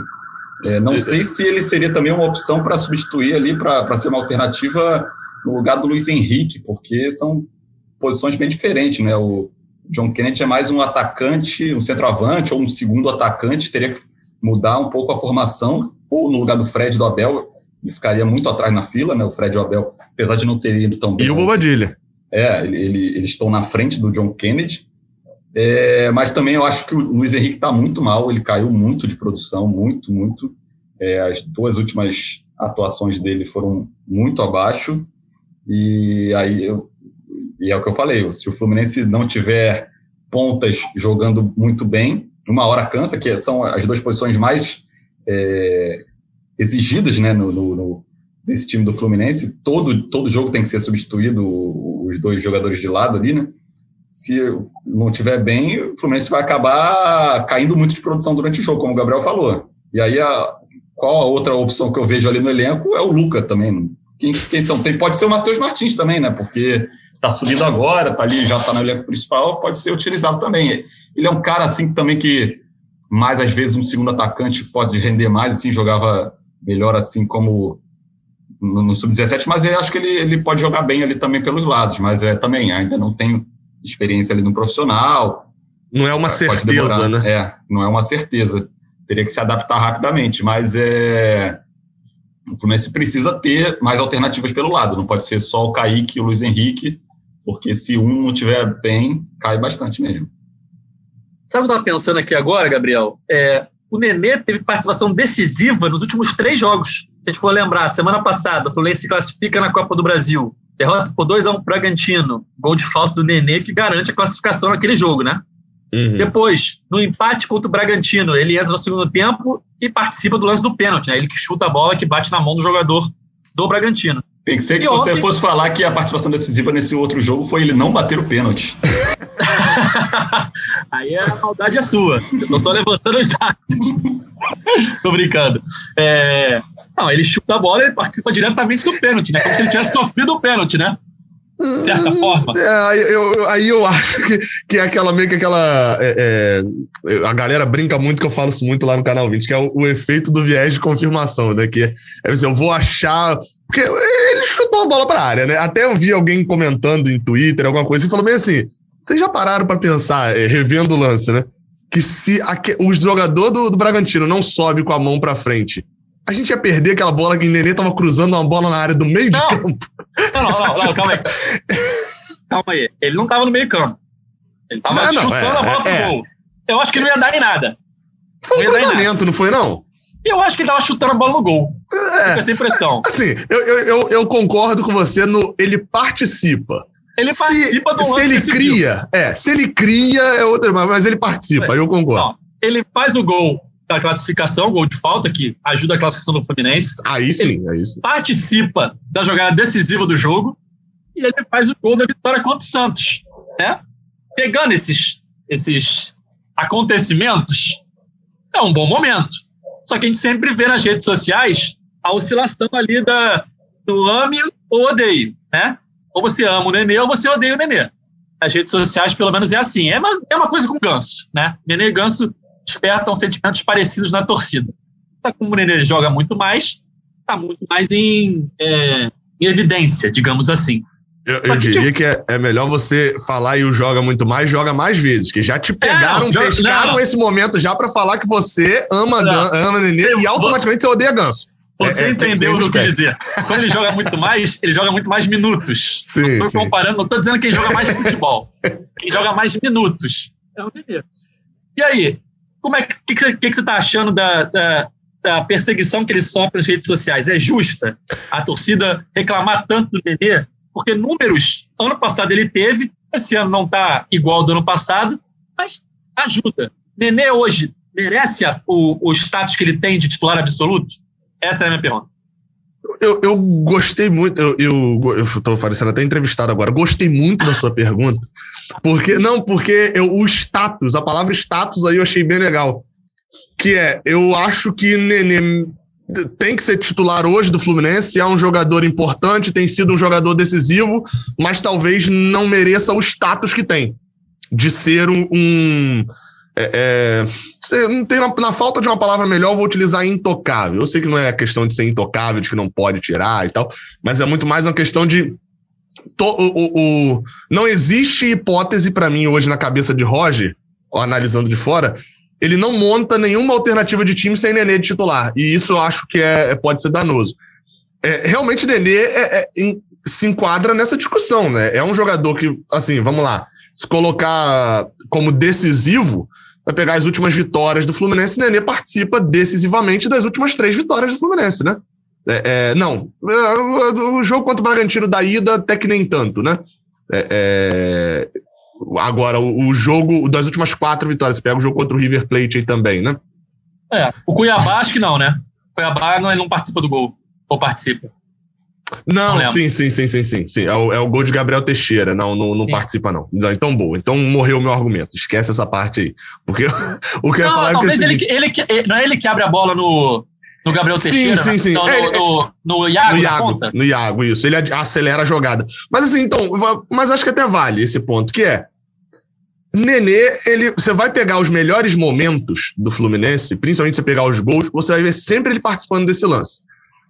É, não sei se ele seria também uma opção para substituir ali, para ser uma alternativa no lugar do Luiz Henrique, porque são posições bem diferentes, né? O John Kennedy é mais um atacante, um centroavante ou um segundo atacante, teria que mudar um pouco a formação, ou no lugar do Fred do Abel, ele ficaria muito atrás na fila, né? O Fred e o Abel, apesar de não ter ido tão bem.
E o Bobadilha.
É, ele, ele, eles estão na frente do John Kennedy, é, mas também eu acho que o Luiz Henrique está muito mal, ele caiu muito de produção, muito, muito. É, as duas últimas atuações dele foram muito abaixo. E aí eu, e é o que eu falei, se o Fluminense não tiver pontas jogando muito bem, uma hora cansa, que são as duas posições mais é, exigidas né, no, no, nesse time do Fluminense. Todo, todo jogo tem que ser substituído, os dois jogadores de lado ali, né? Se não tiver bem, o Fluminense vai acabar caindo muito de produção durante o jogo, como o Gabriel falou. E aí, a, qual a outra opção que eu vejo ali no elenco é o Luca também. Quem, quem são? Tem, pode ser o Matheus Martins também, né? Porque está subindo agora, tá ali, já está no elenco principal, pode ser utilizado também. Ele é um cara assim também que mais às vezes um segundo atacante pode render mais, assim, jogava melhor assim como no, no sub-17, mas eu acho que ele, ele pode jogar bem ali também pelos lados, mas é também ainda não tem experiência ali no profissional.
Não é uma certeza, né?
É, não é uma certeza. Teria que se adaptar rapidamente, mas é o Fluminense precisa ter mais alternativas pelo lado, não pode ser só o Kaique e o Luiz Henrique, porque se um não tiver bem, cai bastante mesmo.
Sabe o que eu estava pensando aqui agora, Gabriel? É, o Nenê teve participação decisiva nos últimos três jogos. A gente for lembrar, semana passada, o Fluminense se classifica na Copa do Brasil. Derrota por 2x1 um Bragantino. Gol de falta do Nenê que garante a classificação naquele jogo, né? Uhum. Depois, no empate contra o Bragantino, ele entra no segundo tempo e participa do lance do pênalti, né? Ele que chuta a bola que bate na mão do jogador do Bragantino.
Tem que ser que e você ontem... fosse falar que a participação decisiva nesse outro jogo foi ele não bater o pênalti.
Aí a maldade é sua. Eu tô só levantando os dados. tô brincando. É... Não, ele chuta a bola e participa diretamente do pênalti, né? Como se ele tivesse sofrido o pênalti, né? de certa forma. É,
aí, eu, aí eu acho que, que é aquela meio que aquela. É, é, a galera brinca muito, que eu falo isso muito lá no canal 20, que é o, o efeito do viés de confirmação, né? Que é, é assim, eu vou achar. Porque ele chutou a bola para a área, né? Até eu vi alguém comentando em Twitter, alguma coisa, e falou meio assim: vocês já pararam para pensar, é, revendo o lance, né? Que se o jogador do, do Bragantino não sobe com a mão para frente a gente ia perder aquela bola que o Nenê tava cruzando uma bola na área do meio não. de campo.
Não, não, não, não, calma aí. Calma aí. Ele não tava no meio campo. Ele tava não, chutando é, a bola pro é, gol. Eu acho que não ia dar em nada.
Foi um cruzamento, não foi, não?
Eu acho que ele tava chutando a bola no gol. É, com essa impressão.
Assim, eu, eu, eu, concordo com você no. Ele participa.
Ele participa do
lance Se ele decisivo. cria, é. Se ele cria, é outra, mas ele participa, é. eu concordo. Não,
ele faz o gol da classificação, gol de falta, que ajuda a classificação do Fluminense.
Aí sim, aí sim.
Participa da jogada decisiva do jogo e ele faz o gol da vitória contra o Santos. Né? Pegando esses, esses acontecimentos, é um bom momento. Só que a gente sempre vê nas redes sociais a oscilação ali da, do ame ou odeio, né? Ou você ama o Nenê ou você odeia o Nenê. Nas redes sociais, pelo menos, é assim. É uma, é uma coisa com o Ganso, né? Nenê e Ganso despertam sentimentos parecidos na torcida. Tá como o Nenê joga muito mais, tá muito mais em, é, em evidência, digamos assim.
Eu, eu diria que é, é, melhor você falar e o joga muito mais, joga mais vezes, que já te pegaram, é, joga, pescaram não. esse momento já para falar que você ama, não. ama Nenê eu, e automaticamente você odeia Ganso.
Você é, é entendeu o que eu quis dizer. Quando ele joga muito mais, ele joga muito mais minutos. Sim, não estou comparando, não estou dizendo quem joga mais futebol. quem joga mais minutos. É o Nenê. E aí, como é que, que, você está achando da, da, da, perseguição que ele sofre nas redes sociais? É justa a torcida reclamar tanto do Nenê? Porque números, ano passado ele teve, esse ano não está igual ao do ano passado, mas ajuda. Nenê hoje merece o, o status que ele tem de titular absoluto? Essa é a minha pergunta.
Eu, eu gostei muito, eu, eu, eu tô parecendo até entrevistado agora, gostei muito da sua pergunta, porque, não, porque eu, o status, a palavra status aí eu achei bem legal, que é, eu acho que Nenê tem que ser titular hoje do Fluminense, é um jogador importante, tem sido um jogador decisivo, mas talvez não mereça o status que tem, de ser um, um é, é, não tem na, na, falta de uma palavra melhor, eu vou utilizar intocável. Eu sei que não é questão de ser intocável, de que não pode tirar e tal, mas é muito mais uma questão de. To, o, o, não existe hipótese para mim hoje na cabeça de Roger, analisando de fora, ele não monta nenhuma alternativa de time sem Nenê de titular. E isso eu acho que é, pode ser danoso. É, realmente, Nenê é, é, se enquadra nessa discussão, né? É um jogador que, assim, vamos lá, se colocar como decisivo, vai pegar as últimas vitórias do Fluminense, Nenê participa decisivamente das últimas três vitórias do Fluminense, né? É, é, não, é, o jogo contra o Bragantino da ida até que nem tanto, né? É, é, agora, o, o, jogo das últimas quatro vitórias, você pega o jogo contra o River Plate aí também, né?
É, o Cuiabá acho que não, né? O Cuiabá não, ele não participa do gol, ou participa.
Não, não sim, sim, sim, sim, sim, sim. É o, é o gol de Gabriel Teixeira. Não, não, não participa, não. Então, boa. Então morreu o meu argumento. Esquece essa parte aí. Porque o que eu ia falar
talvez é que ele, ele, Não é ele que abre a bola no, no Gabriel Teixeira?
Sim, sim, sim.
No, é, no, no, no, Iago,
no Iago, no Iago, isso. Ele acelera a jogada. Mas assim, então, mas acho que até vale esse ponto, que é. Nenê, ele, você vai pegar os melhores momentos do Fluminense, principalmente você pegar os gols, você vai ver sempre ele participando desse lance.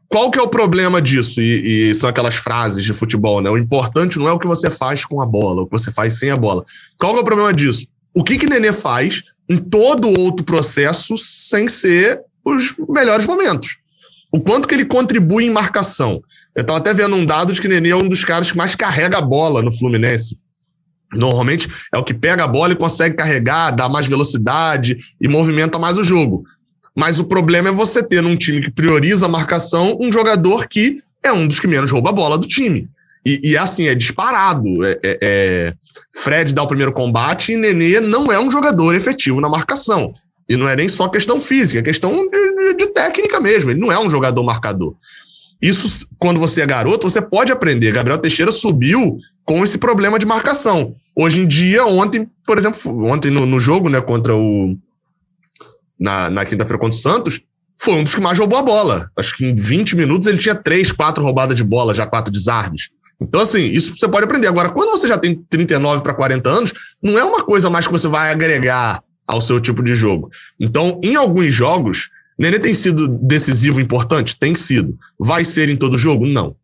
Qual que é o problema disso? E, e, são aquelas frases de futebol, né? O importante não é o que você faz com a bola, o que você faz sem a bola. Qual que é o problema disso? O que que Nenê faz em todo outro processo sem ser os melhores momentos? O quanto que ele contribui em marcação? Eu estava até vendo um dado de que Nenê é um dos caras que mais carrega a bola no Fluminense. Normalmente é o que pega a bola e consegue carregar, dá mais velocidade e movimenta mais o jogo. Mas o problema é você ter num time que prioriza a marcação um jogador que é um dos que menos rouba a bola do time. E, e assim, é disparado. É, é, é... Fred dá o primeiro combate e Nenê não é um jogador efetivo na marcação. E não é nem só questão física, é questão de, de técnica mesmo. Ele não é um jogador marcador. Isso, quando você é garoto, você pode aprender. Gabriel Teixeira subiu com esse problema de marcação. Hoje em dia, ontem, por exemplo, ontem no, no jogo, né, contra o, na, na quinta-feira contra o Santos, foi um dos que mais roubou a bola. Acho que em 20 minutos ele tinha três, quatro roubadas de bola, já quatro desarmes. Então, assim, isso você pode aprender. Agora, quando você já tem 39 para 40 anos, não é uma coisa mais que você vai agregar ao seu tipo de jogo. Então, em alguns jogos, Nenê tem sido decisivo, importante? Tem sido. Vai ser em todo jogo? Não.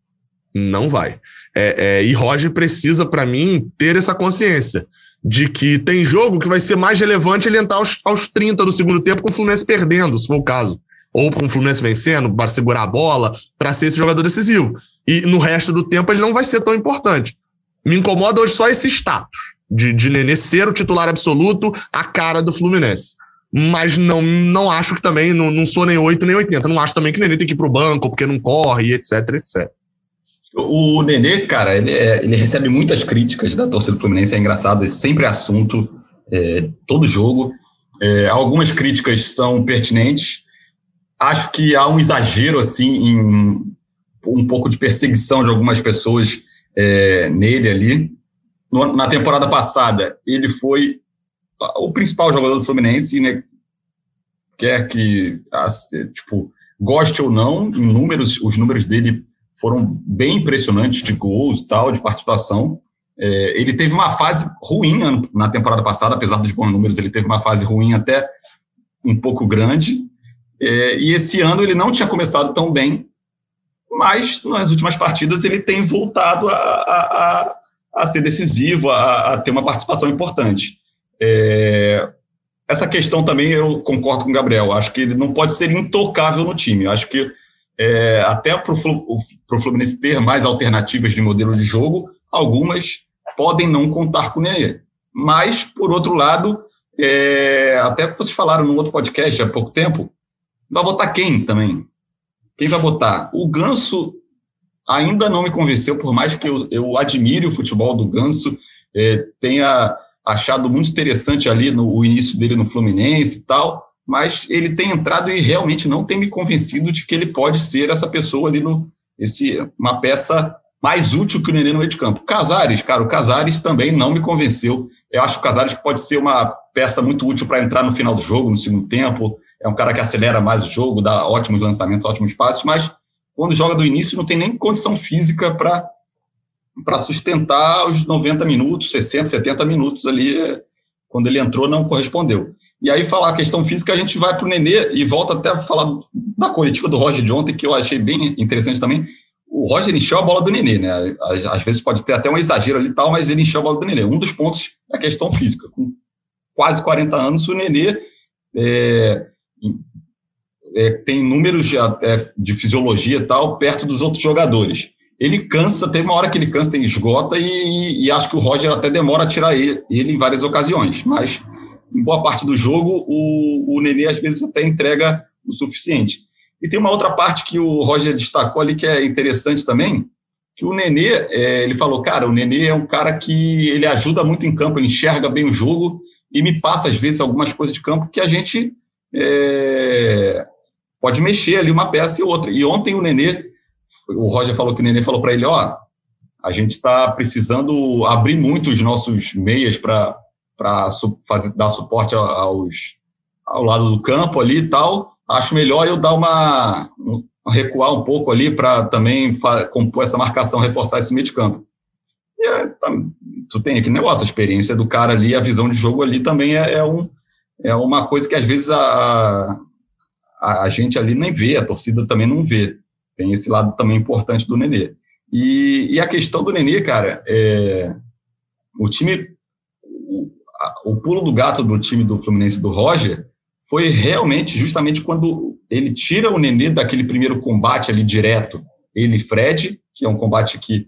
Não vai. É, é, e Roger precisa, para mim, ter essa consciência de que tem jogo que vai ser mais relevante ele entrar aos, aos 30 do segundo tempo com o Fluminense perdendo, se for o caso. Ou com o Fluminense vencendo, para segurar a bola, para ser esse jogador decisivo. E no resto do tempo ele não vai ser tão importante. Me incomoda hoje só esse status de, de Nenê ser o titular absoluto, a cara do Fluminense. Mas não, não acho que também, não, não sou nem 8 nem 80. Não acho também que Nenê tem que ir pro banco porque não corre, etc, etc.
O Nenê, cara, ele, é, ele, recebe muitas críticas da torcida do Fluminense, é engraçado, é sempre assunto, é, todo jogo. É, algumas críticas são pertinentes. Acho que há um exagero assim em um pouco de perseguição de algumas pessoas é, nele ali. No, na temporada passada, ele foi o principal jogador do Fluminense, né? Quer que, tipo, goste ou não, em números, os números dele foram bem impressionantes de gols e tal, de participação. É, ele teve uma fase ruim na temporada passada, apesar dos bons números, ele teve uma fase ruim até um pouco grande. É, e esse ano ele não tinha começado tão bem, mas nas últimas partidas ele tem voltado a, a, a ser decisivo, a, a, ter uma participação importante. É, essa questão também eu concordo com o Gabriel, acho que ele não pode ser intocável no time. Acho que é, até para o Fluminense ter mais alternativas de modelo de jogo, algumas podem não contar com o Nenê. Mas, por outro lado, é, até vocês falaram no outro podcast há pouco tempo, vai botar quem também? Quem vai botar? O Ganso ainda não me convenceu, por mais que eu, eu admire o futebol do Ganso, é, tenha achado muito interessante ali no início dele no Fluminense e tal, mas ele tem entrado e realmente não tem me convencido de que ele pode ser essa pessoa ali no esse uma peça mais útil que o Nenê no meio de campo. Casares, cara, o Casares também não me convenceu. Eu acho que o Casares pode ser uma peça muito útil para entrar no final do jogo, no segundo tempo. É um cara que acelera mais o jogo, dá ótimos lançamentos, ótimos passos, mas quando joga do início não tem nem condição física para para sustentar os 90 minutos, 60, 70 minutos ali, quando ele entrou, não correspondeu. E aí, falar a questão física, a gente vai para o Nenê e volta até a falar da coletiva do Roger de ontem, que eu achei bem interessante também. O Roger encheu a bola do Nenê, né? Às, às vezes pode ter até um exagero ali e tal, mas ele encheu a bola do Nenê. Um dos pontos é a questão física. Com quase 40 anos, o Nenê é, é, tem números de, é, de fisiologia e tal perto dos outros jogadores ele cansa, tem uma hora que ele cansa, tem esgota, e, e, acho que o Roger até demora a tirar ele, ele, em várias ocasiões. Mas, em boa parte do jogo, o, o Nenê às vezes até entrega o suficiente. E tem uma outra parte que o Roger destacou ali que é interessante também, que o Nenê, é, ele falou, cara, o Nenê é um cara que ele ajuda muito em campo, ele enxerga bem o jogo e me passa, às vezes, algumas coisas de campo que a gente é, pode mexer ali uma peça e outra. E ontem o Nenê o Roger falou que o Nenê falou para ele, ó, a gente está precisando abrir muito os nossos meias para dar suporte aos, ao lado do campo ali e tal. Acho melhor eu dar uma, recuar um pouco ali para também compor essa marcação, reforçar esse meio de campo. E é, tá, tu tem aquele negócio, a experiência do cara ali, a visão de jogo ali também é, é, um, é uma coisa que às vezes a, a, a gente ali nem vê, a torcida também não vê. Tem esse lado também importante do Nenê. E, e a questão do Nenê, cara, é, o time, o, pulo do gato do time do Fluminense do Roger foi realmente justamente quando ele tira o Nenê daquele primeiro combate ali direto, ele e Fred, que é um combate que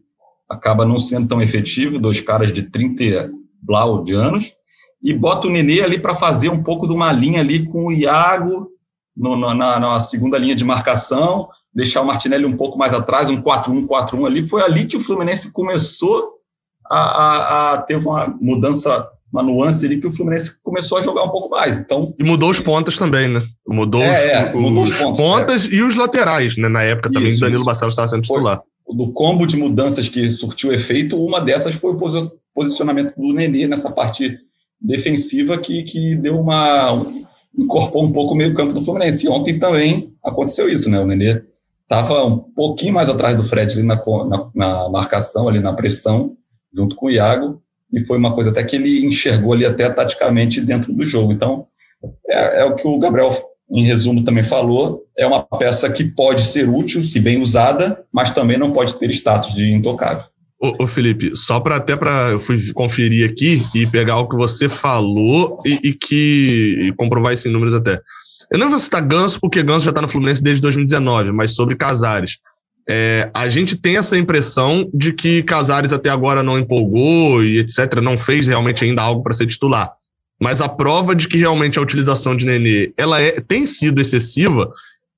acaba não sendo tão efetivo, dois caras de 30 blau de anos, e bota o Nenê ali para fazer um pouco de uma linha ali com o Iago no, na, na, segunda linha de marcação, deixar o Martinelli um pouco mais atrás, um 4-1, 4-1 ali. Foi ali que o Fluminense começou a, a, a, ter uma mudança, uma nuance ali que o Fluminense começou a jogar um pouco mais. Então,
e mudou os pontas também, né? Mudou, é, os, é, mudou os, os pontos, pontas é. e os laterais, né? Na época também isso, o Danilo Barcelos estava sendo titular.
Foi, do combo de mudanças que surtiu efeito, uma dessas foi o posicionamento do Nenê nessa parte defensiva que, que deu uma incorporou um pouco o meio campo do Fluminense. E ontem também aconteceu isso, né? O Nenê estava um pouquinho mais atrás do Fred ali na, na, na, marcação, ali na pressão, junto com o Iago, e foi uma coisa até que ele enxergou ali até taticamente dentro do jogo. Então, é, é o que o Gabriel, em resumo, também falou, é uma peça que pode ser útil, se bem usada, mas também não pode ter status de intocável.
Ô, ô Felipe, só para até para eu fui conferir aqui e pegar o que você falou e, e que e comprovar esses números até. Eu não vou citar Ganso, porque Ganso já está no Fluminense desde 2019, mas sobre Casares. É, a gente tem essa impressão de que Casares até agora não empolgou e etc., não fez realmente ainda algo para ser titular. Mas a prova de que realmente a utilização de Nenê ela é, tem sido excessiva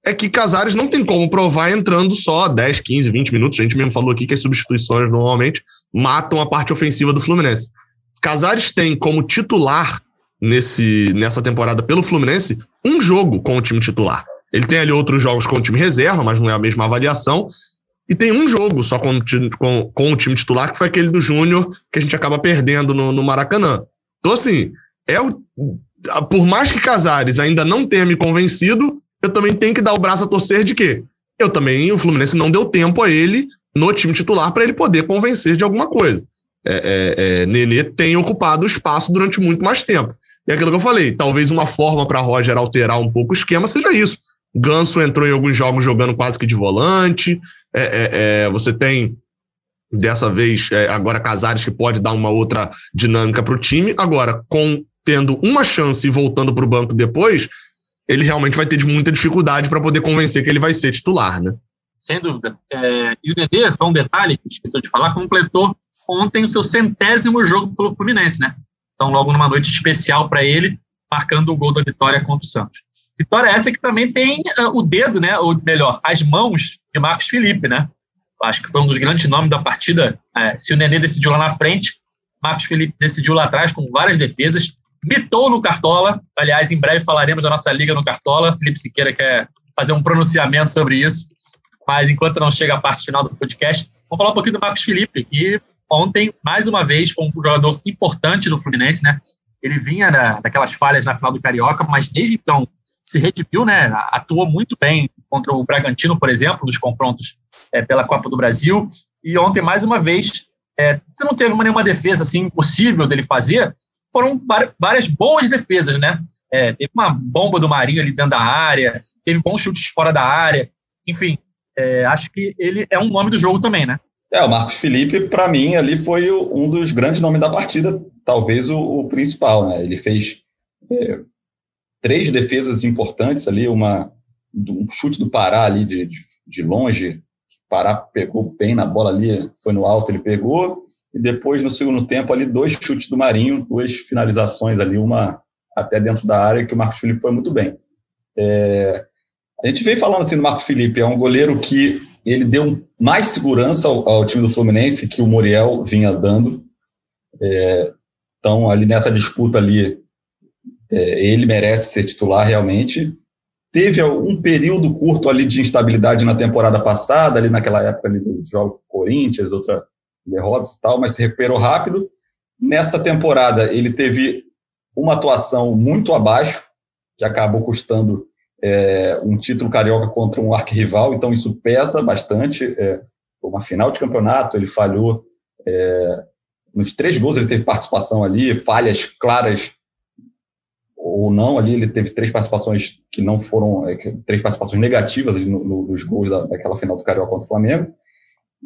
é que Casares não tem como provar entrando só 10, 15, 20 minutos. A gente mesmo falou aqui que as substituições normalmente matam a parte ofensiva do Fluminense. Casares tem como titular nesse, nessa temporada pelo Fluminense um jogo com o time titular. Ele tem ali outros jogos com o time reserva, mas não é a mesma avaliação. E tem um jogo só com, com, com o time titular, que foi aquele do Júnior, que a gente acaba perdendo no, no Maracanã. Então, assim, é o, por mais que Casares ainda não tenha me convencido, eu também tenho que dar o braço a torcer de quê? Eu também, o Fluminense não deu tempo a ele no time titular para ele poder convencer de alguma coisa. É, é, é, Nenê tem ocupado o espaço durante muito mais tempo. E é aquilo que eu falei, talvez uma forma para Roger alterar um pouco o esquema seja isso. Ganso entrou em alguns jogos jogando quase que de volante. É, é, é você tem dessa vez agora Casares que pode dar uma outra dinâmica para o time. Agora, com tendo uma chance e voltando para o banco depois, ele realmente vai ter muita dificuldade para poder convencer que ele vai ser titular, né?
Sem dúvida. É, e o Nenê, só um detalhe que esqueceu de falar, completou ontem o seu centésimo jogo pelo Fluminense, né? Então, logo numa noite especial para ele, marcando o gol da vitória contra o Santos. Vitória essa que também tem uh, o dedo, né? Ou melhor, as mãos de Marcos Felipe, né? Acho que foi um dos grandes nomes da partida. É, se o Nenê decidiu lá na frente, Marcos Felipe decidiu lá atrás com várias defesas mitou no Cartola. Aliás, em breve falaremos da nossa liga no Cartola. Felipe Siqueira quer fazer um pronunciamento sobre isso. Mas enquanto não chega a parte final do podcast, vamos falar um pouquinho do Marcos Felipe, que ontem, mais uma vez, foi um jogador importante do Fluminense, né? Ele vinha da, daquelas falhas na final do Carioca, mas desde então se redimiu, né? Atuou muito bem contra o Bragantino, por exemplo, nos confrontos é, pela Copa do Brasil. E ontem, mais uma vez, é, não teve nenhuma defesa assim impossível dele fazer, foram várias boas defesas, né? É, teve uma bomba do Marinho ali dentro da área, teve bons chutes fora da área, enfim, é, acho que ele é um nome do jogo também, né?
É, o Marcos Felipe, para mim, ali foi um dos grandes nomes da partida, talvez o, o principal, né? Ele fez é, três defesas importantes ali, uma um chute do Pará ali de, de, de longe, Pará pegou bem na bola ali, foi no alto, ele pegou, e depois, no segundo tempo, ali, dois chutes do Marinho, duas finalizações ali, uma até dentro da área, que o Marcos Felipe foi muito bem. É, a gente vem falando assim do Marcos Felipe, é um goleiro que ele deu mais segurança ao, ao time do Fluminense que o Muriel vinha dando. É, então, ali nessa disputa ali, é, ele merece ser titular realmente. Teve um período curto ali de instabilidade na temporada passada, ali naquela época ali dos jogos Corinthians, outra derrotas e tal, mas se recuperou rápido. Nessa temporada, ele teve uma atuação muito abaixo, que acabou custando é, um título carioca contra um arquirrival, então isso pesa bastante. É, uma final de campeonato, ele falhou é, nos três gols, ele teve participação ali, falhas claras ou não ali, ele teve três participações que não foram, é, três participações negativas no, no, nos gols da, daquela final do Carioca contra o Flamengo.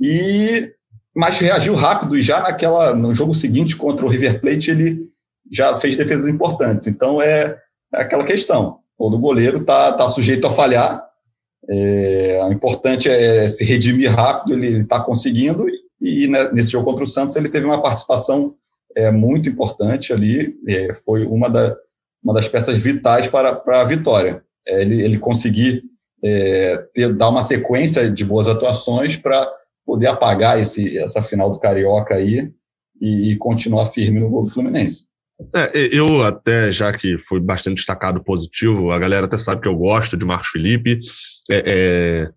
E mas reagiu rápido e já naquela no jogo seguinte contra o River Plate ele já fez defesas importantes. Então é, é aquela questão. Todo goleiro está tá sujeito a falhar. É, o importante é se redimir rápido. Ele está conseguindo e, e, né, nesse jogo contra o Santos ele teve uma participação é, muito importante ali. É, foi uma, da, uma das peças vitais para, para a vitória. É, ele, ele conseguir é, ter, dar uma sequência de boas atuações para poder apagar esse, essa final do Carioca aí e, e continuar firme no gol do Fluminense.
É, eu até, já que foi bastante destacado positivo, a galera até sabe que eu gosto de Marcos Felipe. É, é,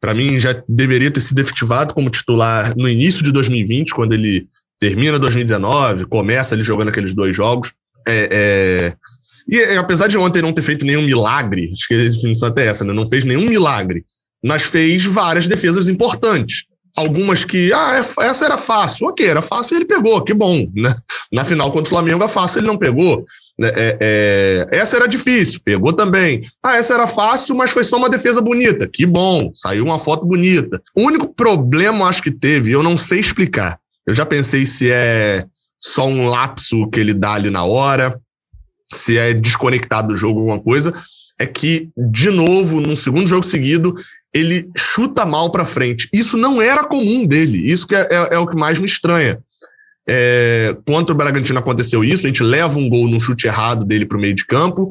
Para mim, já deveria ter sido efetivado como titular no início de 2020, quando ele termina 2019, começa ali jogando aqueles dois jogos. É, é e é, apesar de ontem não ter feito nenhum milagre, acho que a definição até essa, né? não fez nenhum milagre, mas fez várias defesas importantes algumas que, ah, é, essa era fácil. Ok, era fácil ele pegou, que bom, né? Na final contra o Flamengo é fácil, ele não pegou. Né? É, é, essa era difícil, pegou também. Ah, essa era fácil, mas foi só uma defesa bonita. Que bom, saiu uma foto bonita. O único problema, acho que teve, eu não sei explicar. Eu já pensei se é só um lapso que ele dá ali na hora, se é desconectado do jogo, alguma coisa. É que, de novo, num segundo jogo seguido, ele chuta mal para frente. Isso não era comum dele. Isso que é, é, é o que mais me estranha. É, contra o Bragantino aconteceu isso, a gente leva um gol num chute errado dele para o meio de campo.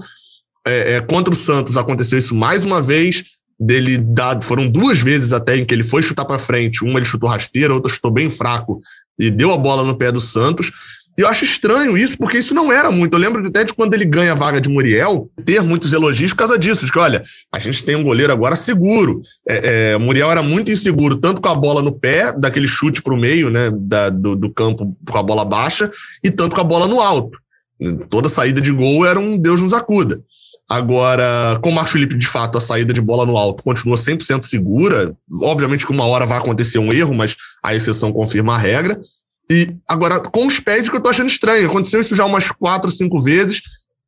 É, é, contra o Santos aconteceu isso mais uma vez. Dele dado, foram duas vezes até em que ele foi chutar para frente. Uma ele chutou rasteira, outra chutou bem fraco e deu a bola no pé do Santos. E eu acho estranho isso, porque isso não era muito. Eu lembro até de quando ele ganha a vaga de Muriel, ter muitos elogios por causa disso. Que, olha, a gente tem um goleiro agora seguro. É, é, Muriel era muito inseguro, tanto com a bola no pé, daquele chute para o meio né, da, do, do campo com a bola baixa, e tanto com a bola no alto. Toda saída de gol era um Deus nos acuda. Agora, com o Marcos Felipe, de fato, a saída de bola no alto continua 100% segura. Obviamente que uma hora vai acontecer um erro, mas a exceção confirma a regra. E agora, com os pés, o que eu tô achando estranho. Aconteceu isso já umas quatro, cinco vezes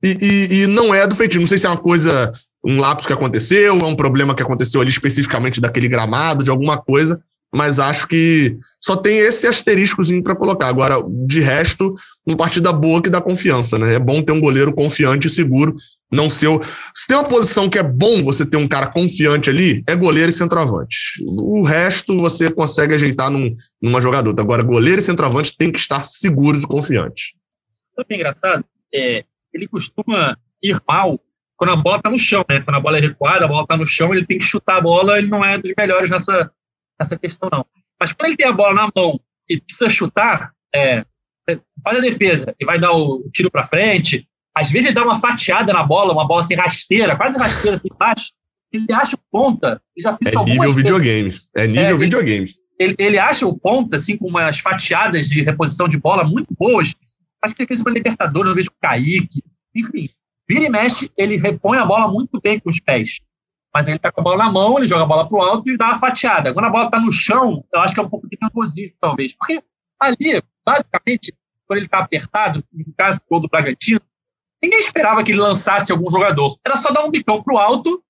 e, e, e não é do feitiço. Não sei se é uma coisa, um lapso que aconteceu, é um problema que aconteceu ali especificamente daquele gramado, de alguma coisa, mas acho que só tem esse asteriscozinho para colocar. Agora, de resto, uma partida boa que dá confiança, né? É bom ter um goleiro confiante e seguro, não ser. Se tem uma posição que é bom você ter um cara confiante ali, é goleiro e centroavante. O resto você consegue ajeitar num, numa jogadora. Agora, goleiro e centroavante tem que estar seguros e confiantes.
É engraçado? É, ele costuma ir mal quando a bola está no chão, né? Quando a bola é recuada, a bola está no chão, ele tem que chutar a bola, ele não é dos melhores nessa, nessa questão, não. Mas quando ele tem a bola na mão e precisa chutar, é, faz a defesa e vai dar o tiro para frente, às vezes ele dá uma fatiada na bola, uma bola assim rasteira, quase rasteira assim embaixo, ele acha o ponta.
Já é nível videogame. É nível é, videogame.
Ele, ele acha o ponta, assim, com umas fatiadas de reposição de bola muito boas. Acho que ele fez uma Libertadores, eu vejo o Kaique. Enfim, vira e mexe, ele repõe a bola muito bem com os pés. Mas ele tá com a bola na mão, ele joga a bola pro alto e dá uma fatiada. Quando a bola tá no chão, eu acho que é um pouco de nervosismo, talvez. Porque ali, basicamente, quando ele tá apertado, no caso do gol do Bragantino, Ninguém esperava que ele lançasse algum jogador. Era só dar um bicão para o alto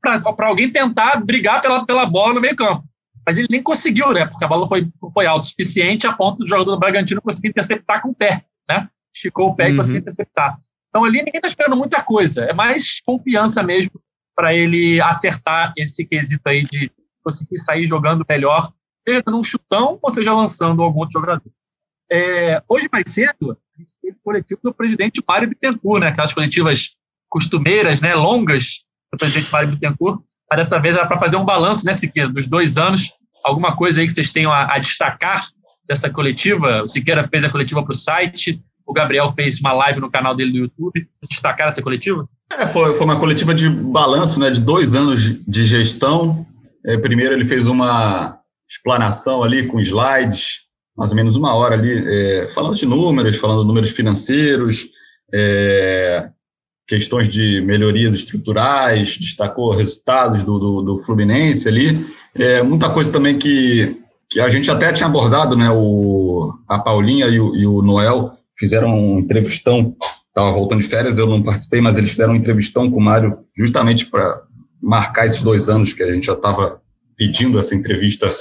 para alguém tentar brigar pela, pela bola no meio campo. Mas ele nem conseguiu, né? Porque a bola foi, foi alto o suficiente a ponto do jogador do Bragantino conseguir interceptar com o pé, né? Esticou o pé uhum. e conseguiu interceptar. Então ali ninguém está esperando muita coisa. É mais confiança mesmo para ele acertar esse quesito aí de conseguir sair jogando melhor, seja dando um chutão ou seja lançando algum outro jogador. É, hoje mais cedo, teve coletivo do presidente Mário Bittencourt, né? aquelas coletivas costumeiras, né? longas do presidente Mário Bittencourt. Mas dessa vez era para fazer um balanço, né, Siqueira, dos dois anos. Alguma coisa aí que vocês tenham a, a destacar dessa coletiva? O Siqueira fez a coletiva para o site, o Gabriel fez uma live no canal dele no YouTube. Destacar essa coletiva?
É, foi, foi uma coletiva de balanço, né, de dois anos de gestão. É, primeiro ele fez uma explanação ali com slides, mais ou menos uma hora ali, é, falando de números, falando de números financeiros, é, questões de melhorias estruturais, destacou resultados do, do, do Fluminense ali, é, muita coisa também que, que a gente até tinha abordado, né, o, a Paulinha e o, e o Noel fizeram um entrevistão, estava voltando de férias, eu não participei, mas eles fizeram um entrevistão com o Mário justamente para marcar esses dois anos que a gente já estava pedindo essa entrevista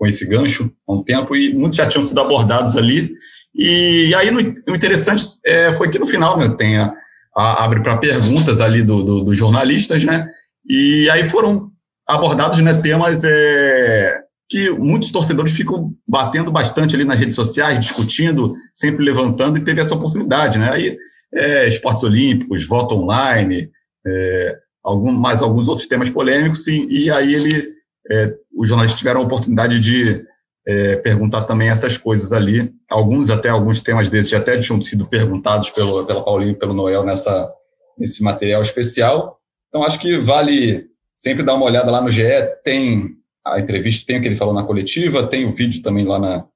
com esse gancho há um tempo e muitos já tinham sido abordados ali. E aí o interessante é, foi que no final né, tem a, a abre para perguntas ali dos do, do jornalistas, né? E aí foram abordados né, temas é, que muitos torcedores ficam batendo bastante ali nas redes sociais, discutindo, sempre levantando, e teve essa oportunidade, né? Aí, é, esportes olímpicos, voto online, é, algum, mais alguns outros temas polêmicos, e, e aí ele é, os jornalistas tiveram a oportunidade de é, perguntar também essas coisas ali. Alguns, até alguns temas desses, até tinham sido perguntados pelo, pela Paulinho e pelo Noel nessa, nesse material especial. Então, acho que vale sempre dar uma olhada lá no GE. Tem a entrevista, tem o que ele falou na coletiva, tem o vídeo também lá na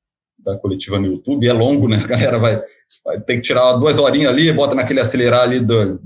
da coletiva no YouTube. É longo, né? A galera vai, vai ter que tirar duas horinhas ali, bota naquele acelerar ali do,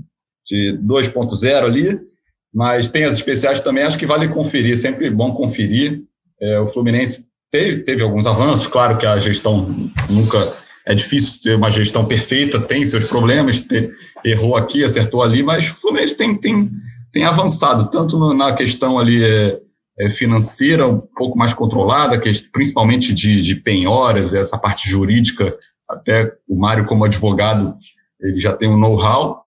de 2.0 ali mas tem as especiais também, acho que vale conferir, sempre bom conferir. É, o Fluminense teve, teve alguns avanços, claro que a gestão nunca é difícil ter uma gestão perfeita, tem seus problemas, ter, errou aqui, acertou ali, mas o Fluminense tem, tem, tem avançado, tanto na questão ali é, é financeira, um pouco mais controlada, que, principalmente de, de penhoras, essa parte jurídica, até o Mário como advogado, ele já tem um know-how,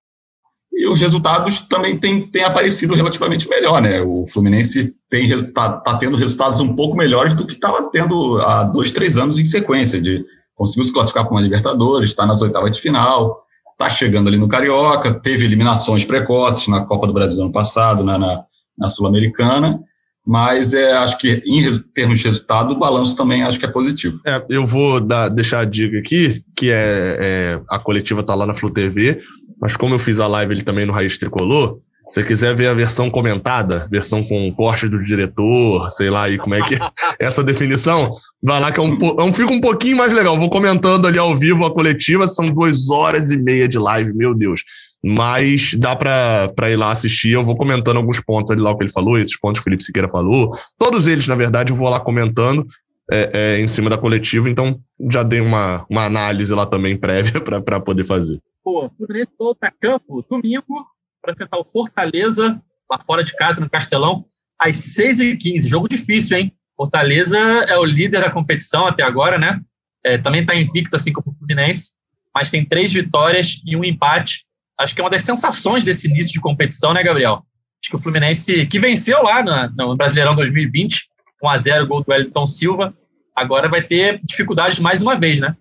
e os resultados também têm, têm aparecido relativamente melhor, né? O Fluminense está tá tendo resultados um pouco melhores do que estava tendo há dois, três anos em sequência, de conseguiu se classificar para uma Libertadores, está nas oitavas de final, está chegando ali no Carioca, teve eliminações precoces na Copa do Brasil ano passado, na, na, na Sul-Americana, mas é, acho que em termos de resultado, o balanço também acho que é positivo.
É, eu vou dar, deixar a dica aqui, que é, é a coletiva está lá na Flu TV, mas como eu fiz a live ele também no Raiz Tricolor, se você quiser ver a versão comentada, versão com corte do diretor, sei lá aí como é que é essa definição, vai lá que é um, é um, fica um pouquinho mais legal. Vou comentando ali ao vivo a coletiva, são duas horas e meia de live, meu Deus. Mas dá para ir lá assistir. Eu vou comentando alguns pontos ali lá o que ele falou, esses pontos que o Felipe Siqueira falou. Todos eles, na verdade, eu vou lá comentando é, é, em cima da coletiva, então já dei uma, uma análise lá também prévia para poder fazer.
Pô, Fluminense volta a campo domingo para enfrentar o Fortaleza, lá fora de casa, no Castelão, às 6h15. Jogo difícil, hein? Fortaleza é o líder da competição até agora, né? É, também está invicto, assim como o Fluminense, mas tem três vitórias e um empate. Acho que é uma das sensações desse início de competição, né, Gabriel? Acho que o Fluminense, que venceu lá no, no Brasileirão 2020, 1x0, gol do Wellington Silva, agora vai ter dificuldades mais uma vez, né?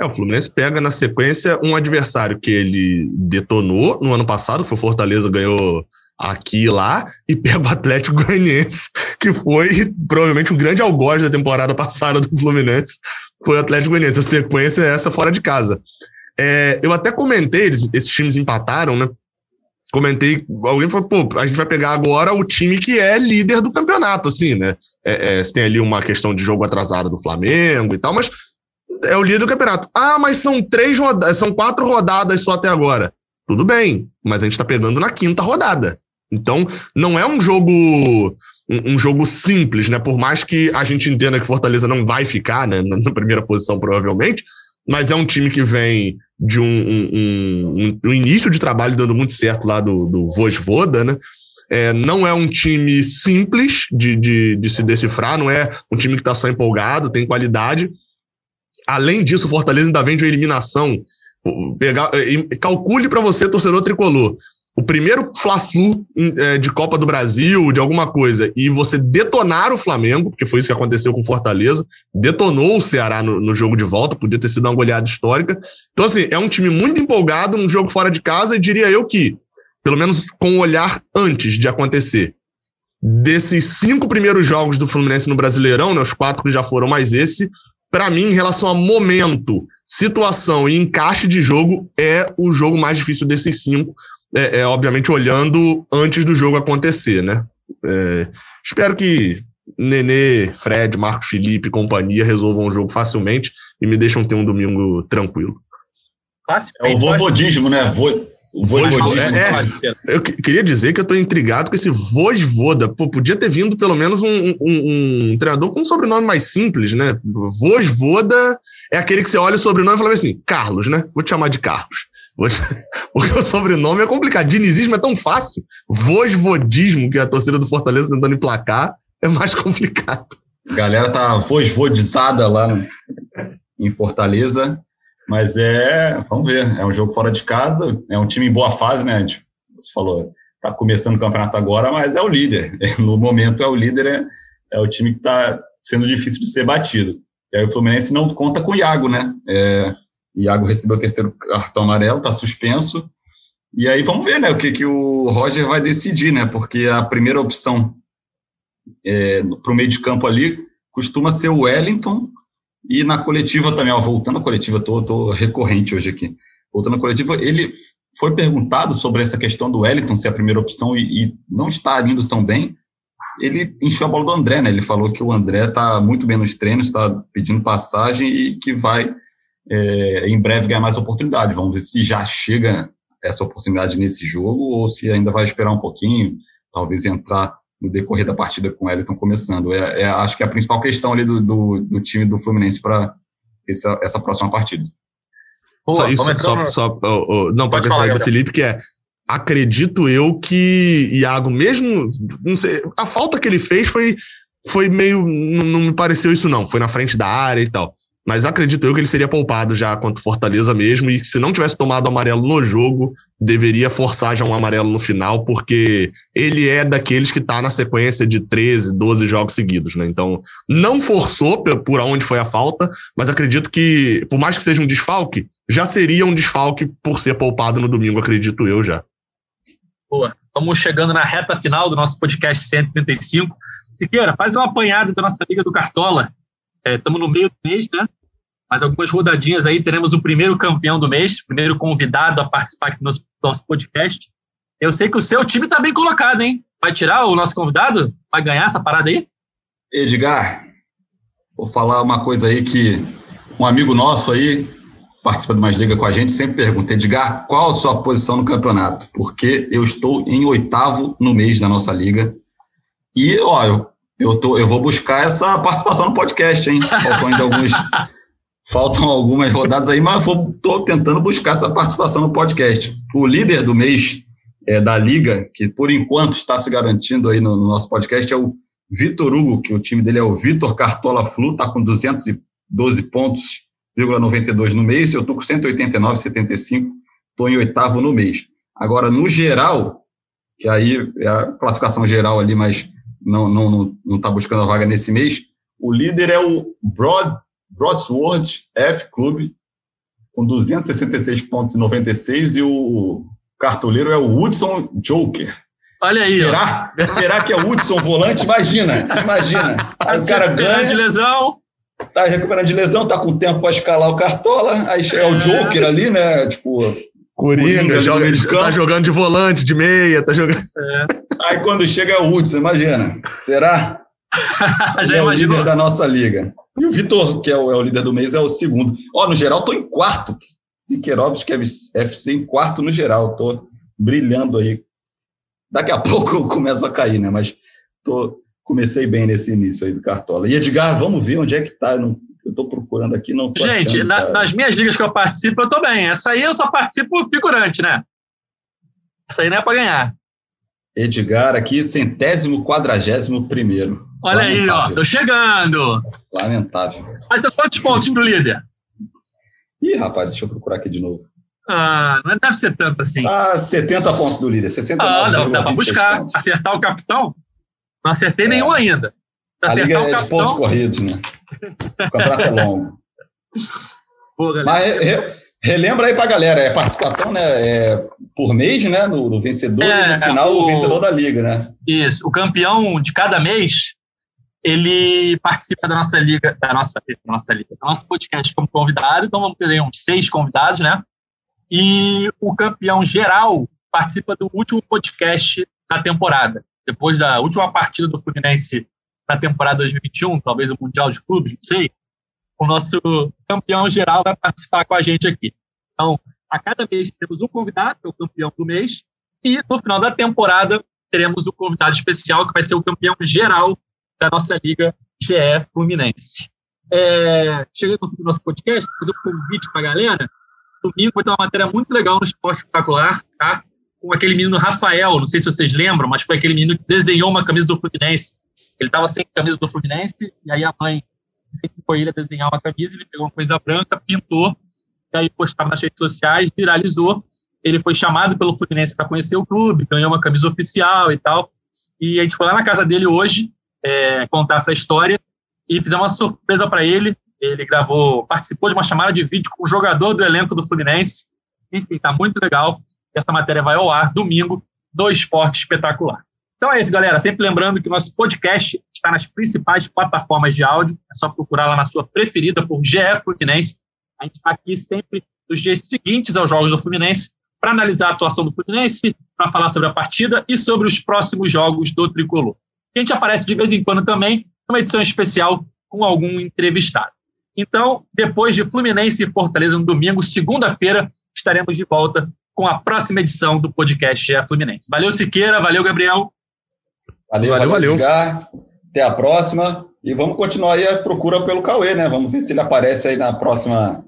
É, o Fluminense pega na sequência um adversário que ele detonou no ano passado, foi Fortaleza, ganhou aqui e lá, e pega o Atlético Goianiense, que foi provavelmente o grande algoz da temporada passada do Fluminense, foi o Atlético Goianiense. A sequência é essa fora de casa. É, eu até comentei, eles, esses times empataram, né? Comentei, alguém falou, pô, a gente vai pegar agora o time que é líder do campeonato, assim, né? É, é, tem ali uma questão de jogo atrasado do Flamengo e tal, mas é o líder do campeonato. Ah, mas são três rodadas, são quatro rodadas só até agora. Tudo bem, mas a gente está pegando na quinta rodada. Então, não é um jogo um, jogo simples, né? Por mais que a gente entenda que Fortaleza não vai ficar né, na primeira posição, provavelmente, mas é um time que vem de um, um, um, um início de trabalho dando muito certo lá do, do Vojvoda, né? É, não é um time simples de, de, de se decifrar, não é um time que está só empolgado, tem qualidade, Além disso, o Fortaleza ainda vem de uma eliminação. Pegar, calcule para você, torcedor tricolor. O primeiro Fla-Flu é, de Copa do Brasil, de alguma coisa, e você detonar o Flamengo, porque foi isso que aconteceu com Fortaleza, detonou o Ceará no, no, jogo de volta, podia ter sido uma goleada histórica. Então, assim, é um time muito empolgado, um jogo fora de casa, e diria eu que, pelo menos com o olhar antes de acontecer, desses cinco primeiros jogos do Fluminense no Brasileirão, né, os quatro que já foram mais esse, para mim, em relação a momento, situação e encaixe de jogo, é o jogo mais difícil desses cinco. É, é obviamente olhando antes do jogo acontecer, né? É, espero que Nenê, Fred, Marcos Felipe e companhia resolvam o jogo facilmente e me deixam ter um domingo tranquilo.
É o vovodismo, né? Vou o Voivodismo.
É, é, eu queria dizer que eu estou intrigado com esse Vojvoda. Pô, podia ter vindo pelo menos um, um, um, treinador com um sobrenome mais simples, né? Vojvoda é aquele que você olha o sobrenome e fala assim, Carlos, né? Vou te chamar de Carlos. Porque o sobrenome é complicado. Dinizismo é tão fácil. Vojvodismo, que é a torcida do Fortaleza tentando emplacar, é mais complicado.
A galera tá vojvodizada lá em Fortaleza. Mas é, vamos ver, é um jogo fora de casa, é um time em boa fase, né? Gente, você falou, tá começando o campeonato agora, mas é o líder. No momento é o líder, é, é o time que está sendo difícil de ser batido. E aí o Fluminense não conta com o Iago, né? É, Iago recebeu o terceiro cartão amarelo, está suspenso. E aí vamos ver, né, o que, que o Roger vai decidir, né? Porque a primeira opção é, para o meio de campo ali costuma ser o Wellington e na coletiva também, ó, voltando à coletiva, estou recorrente hoje aqui. Voltando à coletiva, ele foi perguntado sobre essa questão do Wellington ser a primeira opção e, e não estar indo tão bem. Ele encheu a bola do André, né? Ele falou que o André está muito bem nos treinos, está pedindo passagem e que vai é, em breve ganhar mais oportunidade. Vamos ver se já chega essa oportunidade nesse jogo ou se ainda vai esperar um pouquinho, talvez entrar no decorrer da partida com o Elton começando. É, é, acho que é a principal questão ali do, do, do time do Fluminense para essa, essa próxima partida.
Boa, só isso, só, só oh, oh, não, para sair do Felipe, que é acredito eu que Iago, mesmo, não sei, a falta que ele fez foi, foi meio, não, não me pareceu isso não, foi na frente da área e tal. Mas acredito eu que ele seria poupado já contra Fortaleza mesmo, e se não tivesse tomado amarelo no jogo, deveria forçar já um amarelo no final, porque ele é daqueles que está na sequência de 13, 12 jogos seguidos, né? Então, não forçou por onde foi a falta, mas acredito que, por mais que seja um desfalque, já seria um desfalque por ser poupado no domingo, acredito eu já.
Boa. Estamos chegando na reta final do nosso podcast 135. Siqueira, faz uma apanhada da nossa Liga do Cartola. Estamos é, no meio do mês, né? Mas algumas rodadinhas aí, teremos o primeiro campeão do mês, primeiro convidado a participar aqui do nosso, nosso podcast. Eu sei que o seu time está bem colocado, hein? Vai tirar o nosso convidado? Vai ganhar essa parada aí?
Edgar, vou falar uma coisa aí que um amigo nosso aí, participa de mais liga com a gente, sempre pergunta, Edgar, qual a sua posição no campeonato? Porque eu estou em oitavo no mês da nossa liga. E, ó, eu, eu, tô, eu vou buscar essa participação no podcast, hein? Faltam ainda alguns. faltam algumas rodadas aí, mas estou tentando buscar essa participação no podcast. O líder do mês é, da liga, que por enquanto está se garantindo aí no, no nosso podcast, é o Vitor Hugo, que o time dele é o Vitor Cartola Flu, está com 212 pontos, 92 no mês, eu estou com 189,75, estou em oitavo no mês. Agora, no geral, que aí é a classificação geral ali, mas não está não, não, tá buscando a vaga nesse mês, o líder é o Broad, Broadsword F Club, com 266 pontos e 96, e o cartoleiro é o Hudson Joker.
Olha aí.
Será? Ó. Será que é o Hudson volante? Imagina, imagina. Aí o cara ganha.
de lesão.
Tá recuperando de lesão, tá com tempo para escalar o Cartola. Aí é o Joker ali, né? Tipo.
Coringa, joga, de tá jogando de volante, de meia, tá jogando. É.
Aí quando chega é o Hudson, imagina. Será? Já é o líder da nossa liga. E o Vitor, que é o, é o, líder do mês, é o segundo. Ó, no geral, tô em quarto. Siqueirovski, que é FC, em quarto no geral. Tô brilhando aí. Daqui a pouco eu começo a cair, né? Mas tô, comecei bem nesse início aí do Cartola. E Edgar, vamos ver onde é que tá. Não, eu tô procurando aqui, não tô
Gente, achando, na, nas minhas ligas que eu participo, eu tô bem. Essa aí eu só participo figurante, né? Essa aí não é para ganhar.
Edgar aqui, centésimo quadragésimo primeiro.
Olha aí, ó, tô chegando.
Lamentável.
Mas são quantos pontos pro líder?
Ih, rapaz, deixa eu procurar aqui de novo.
Ah, não deve ser tanto assim.
Ah, 70 pontos do líder. 60
ah, não, dá para buscar. Pontos. Acertar o capitão? Não acertei é. nenhum ainda.
Pra a liga é capitão... de pontos corridos, né? O campeonato é longo. Pô, Mas re, re, relembra aí pra galera, é participação né, é por mês, né? No, no vencedor é, e no final o, o vencedor da liga, né?
Isso. O campeão de cada mês ele participa da nossa liga, da nossa, da nossa liga, do nosso podcast como convidado, então vamos ter uns seis convidados, né? E o campeão geral participa do último podcast da temporada. Depois da última partida do Fluminense na temporada 2021, talvez o Mundial de Clubes, não sei, o nosso campeão geral vai participar com a gente aqui. Então, a cada mês temos um convidado, que é o campeão do mês, e no final da temporada teremos um convidado especial, que vai ser o campeão geral da nossa liga GE Fluminense. É, chegando no nosso podcast, fazer um convite para a galera. Domingo vai ter uma matéria muito legal no Esporte Espetacular, tá? Com aquele menino Rafael, não sei se vocês lembram, mas foi aquele menino que desenhou uma camisa do Fluminense. Ele estava sem camisa do Fluminense, e aí a mãe sempre foi ele a desenhar uma camisa, ele pegou uma coisa branca, pintou, e aí postaram nas redes sociais, viralizou. Ele foi chamado pelo Fluminense para conhecer o clube, ganhou uma camisa oficial e tal. E a gente foi lá na casa dele hoje, é, contar essa história e fizemos uma surpresa para ele. Ele gravou, participou de uma chamada de vídeo com o jogador do elenco do Fluminense. Enfim, tá muito legal. Essa matéria vai ao ar domingo do Esporte Espetacular. Então é isso, galera. Sempre lembrando que o nosso podcast está nas principais plataformas de áudio. É só procurar lá na sua preferida por GE Fluminense. A gente está aqui sempre nos dias seguintes aos jogos do Fluminense para analisar a atuação do Fluminense, para falar sobre a partida e sobre os próximos jogos do Tricolor. A gente aparece de vez em quando também, numa edição especial com algum entrevistado. Então, depois de Fluminense e Fortaleza no domingo, segunda-feira, estaremos de volta com a próxima edição do podcast GE Fluminense. Valeu, Siqueira, valeu, Gabriel.
Valeu, valeu. valeu. valeu. Até a próxima. E vamos continuar aí a procura pelo Cauê, né? Vamos ver se ele aparece aí na próxima,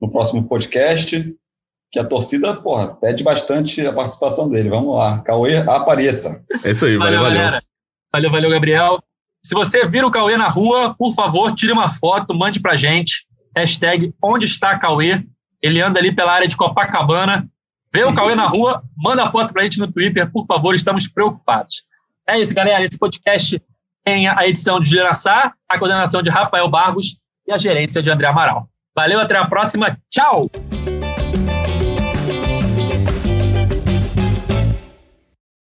no próximo podcast. Que a torcida, porra, pede bastante a participação dele. Vamos lá. Cauê, apareça.
É isso aí, valeu, valeu. valeu.
Valeu, valeu, Gabriel. Se você vira o Cauê na rua, por favor, tire uma foto, mande pra gente. Hashtag onde está Cauê. Ele anda ali pela área de Copacabana. Vê o Cauê na rua, manda a foto pra gente no Twitter, por favor, estamos preocupados. É isso, galera. Esse podcast tem a edição de Geraçá, a coordenação de Rafael Barros e a gerência de André Amaral. Valeu, até a próxima. Tchau!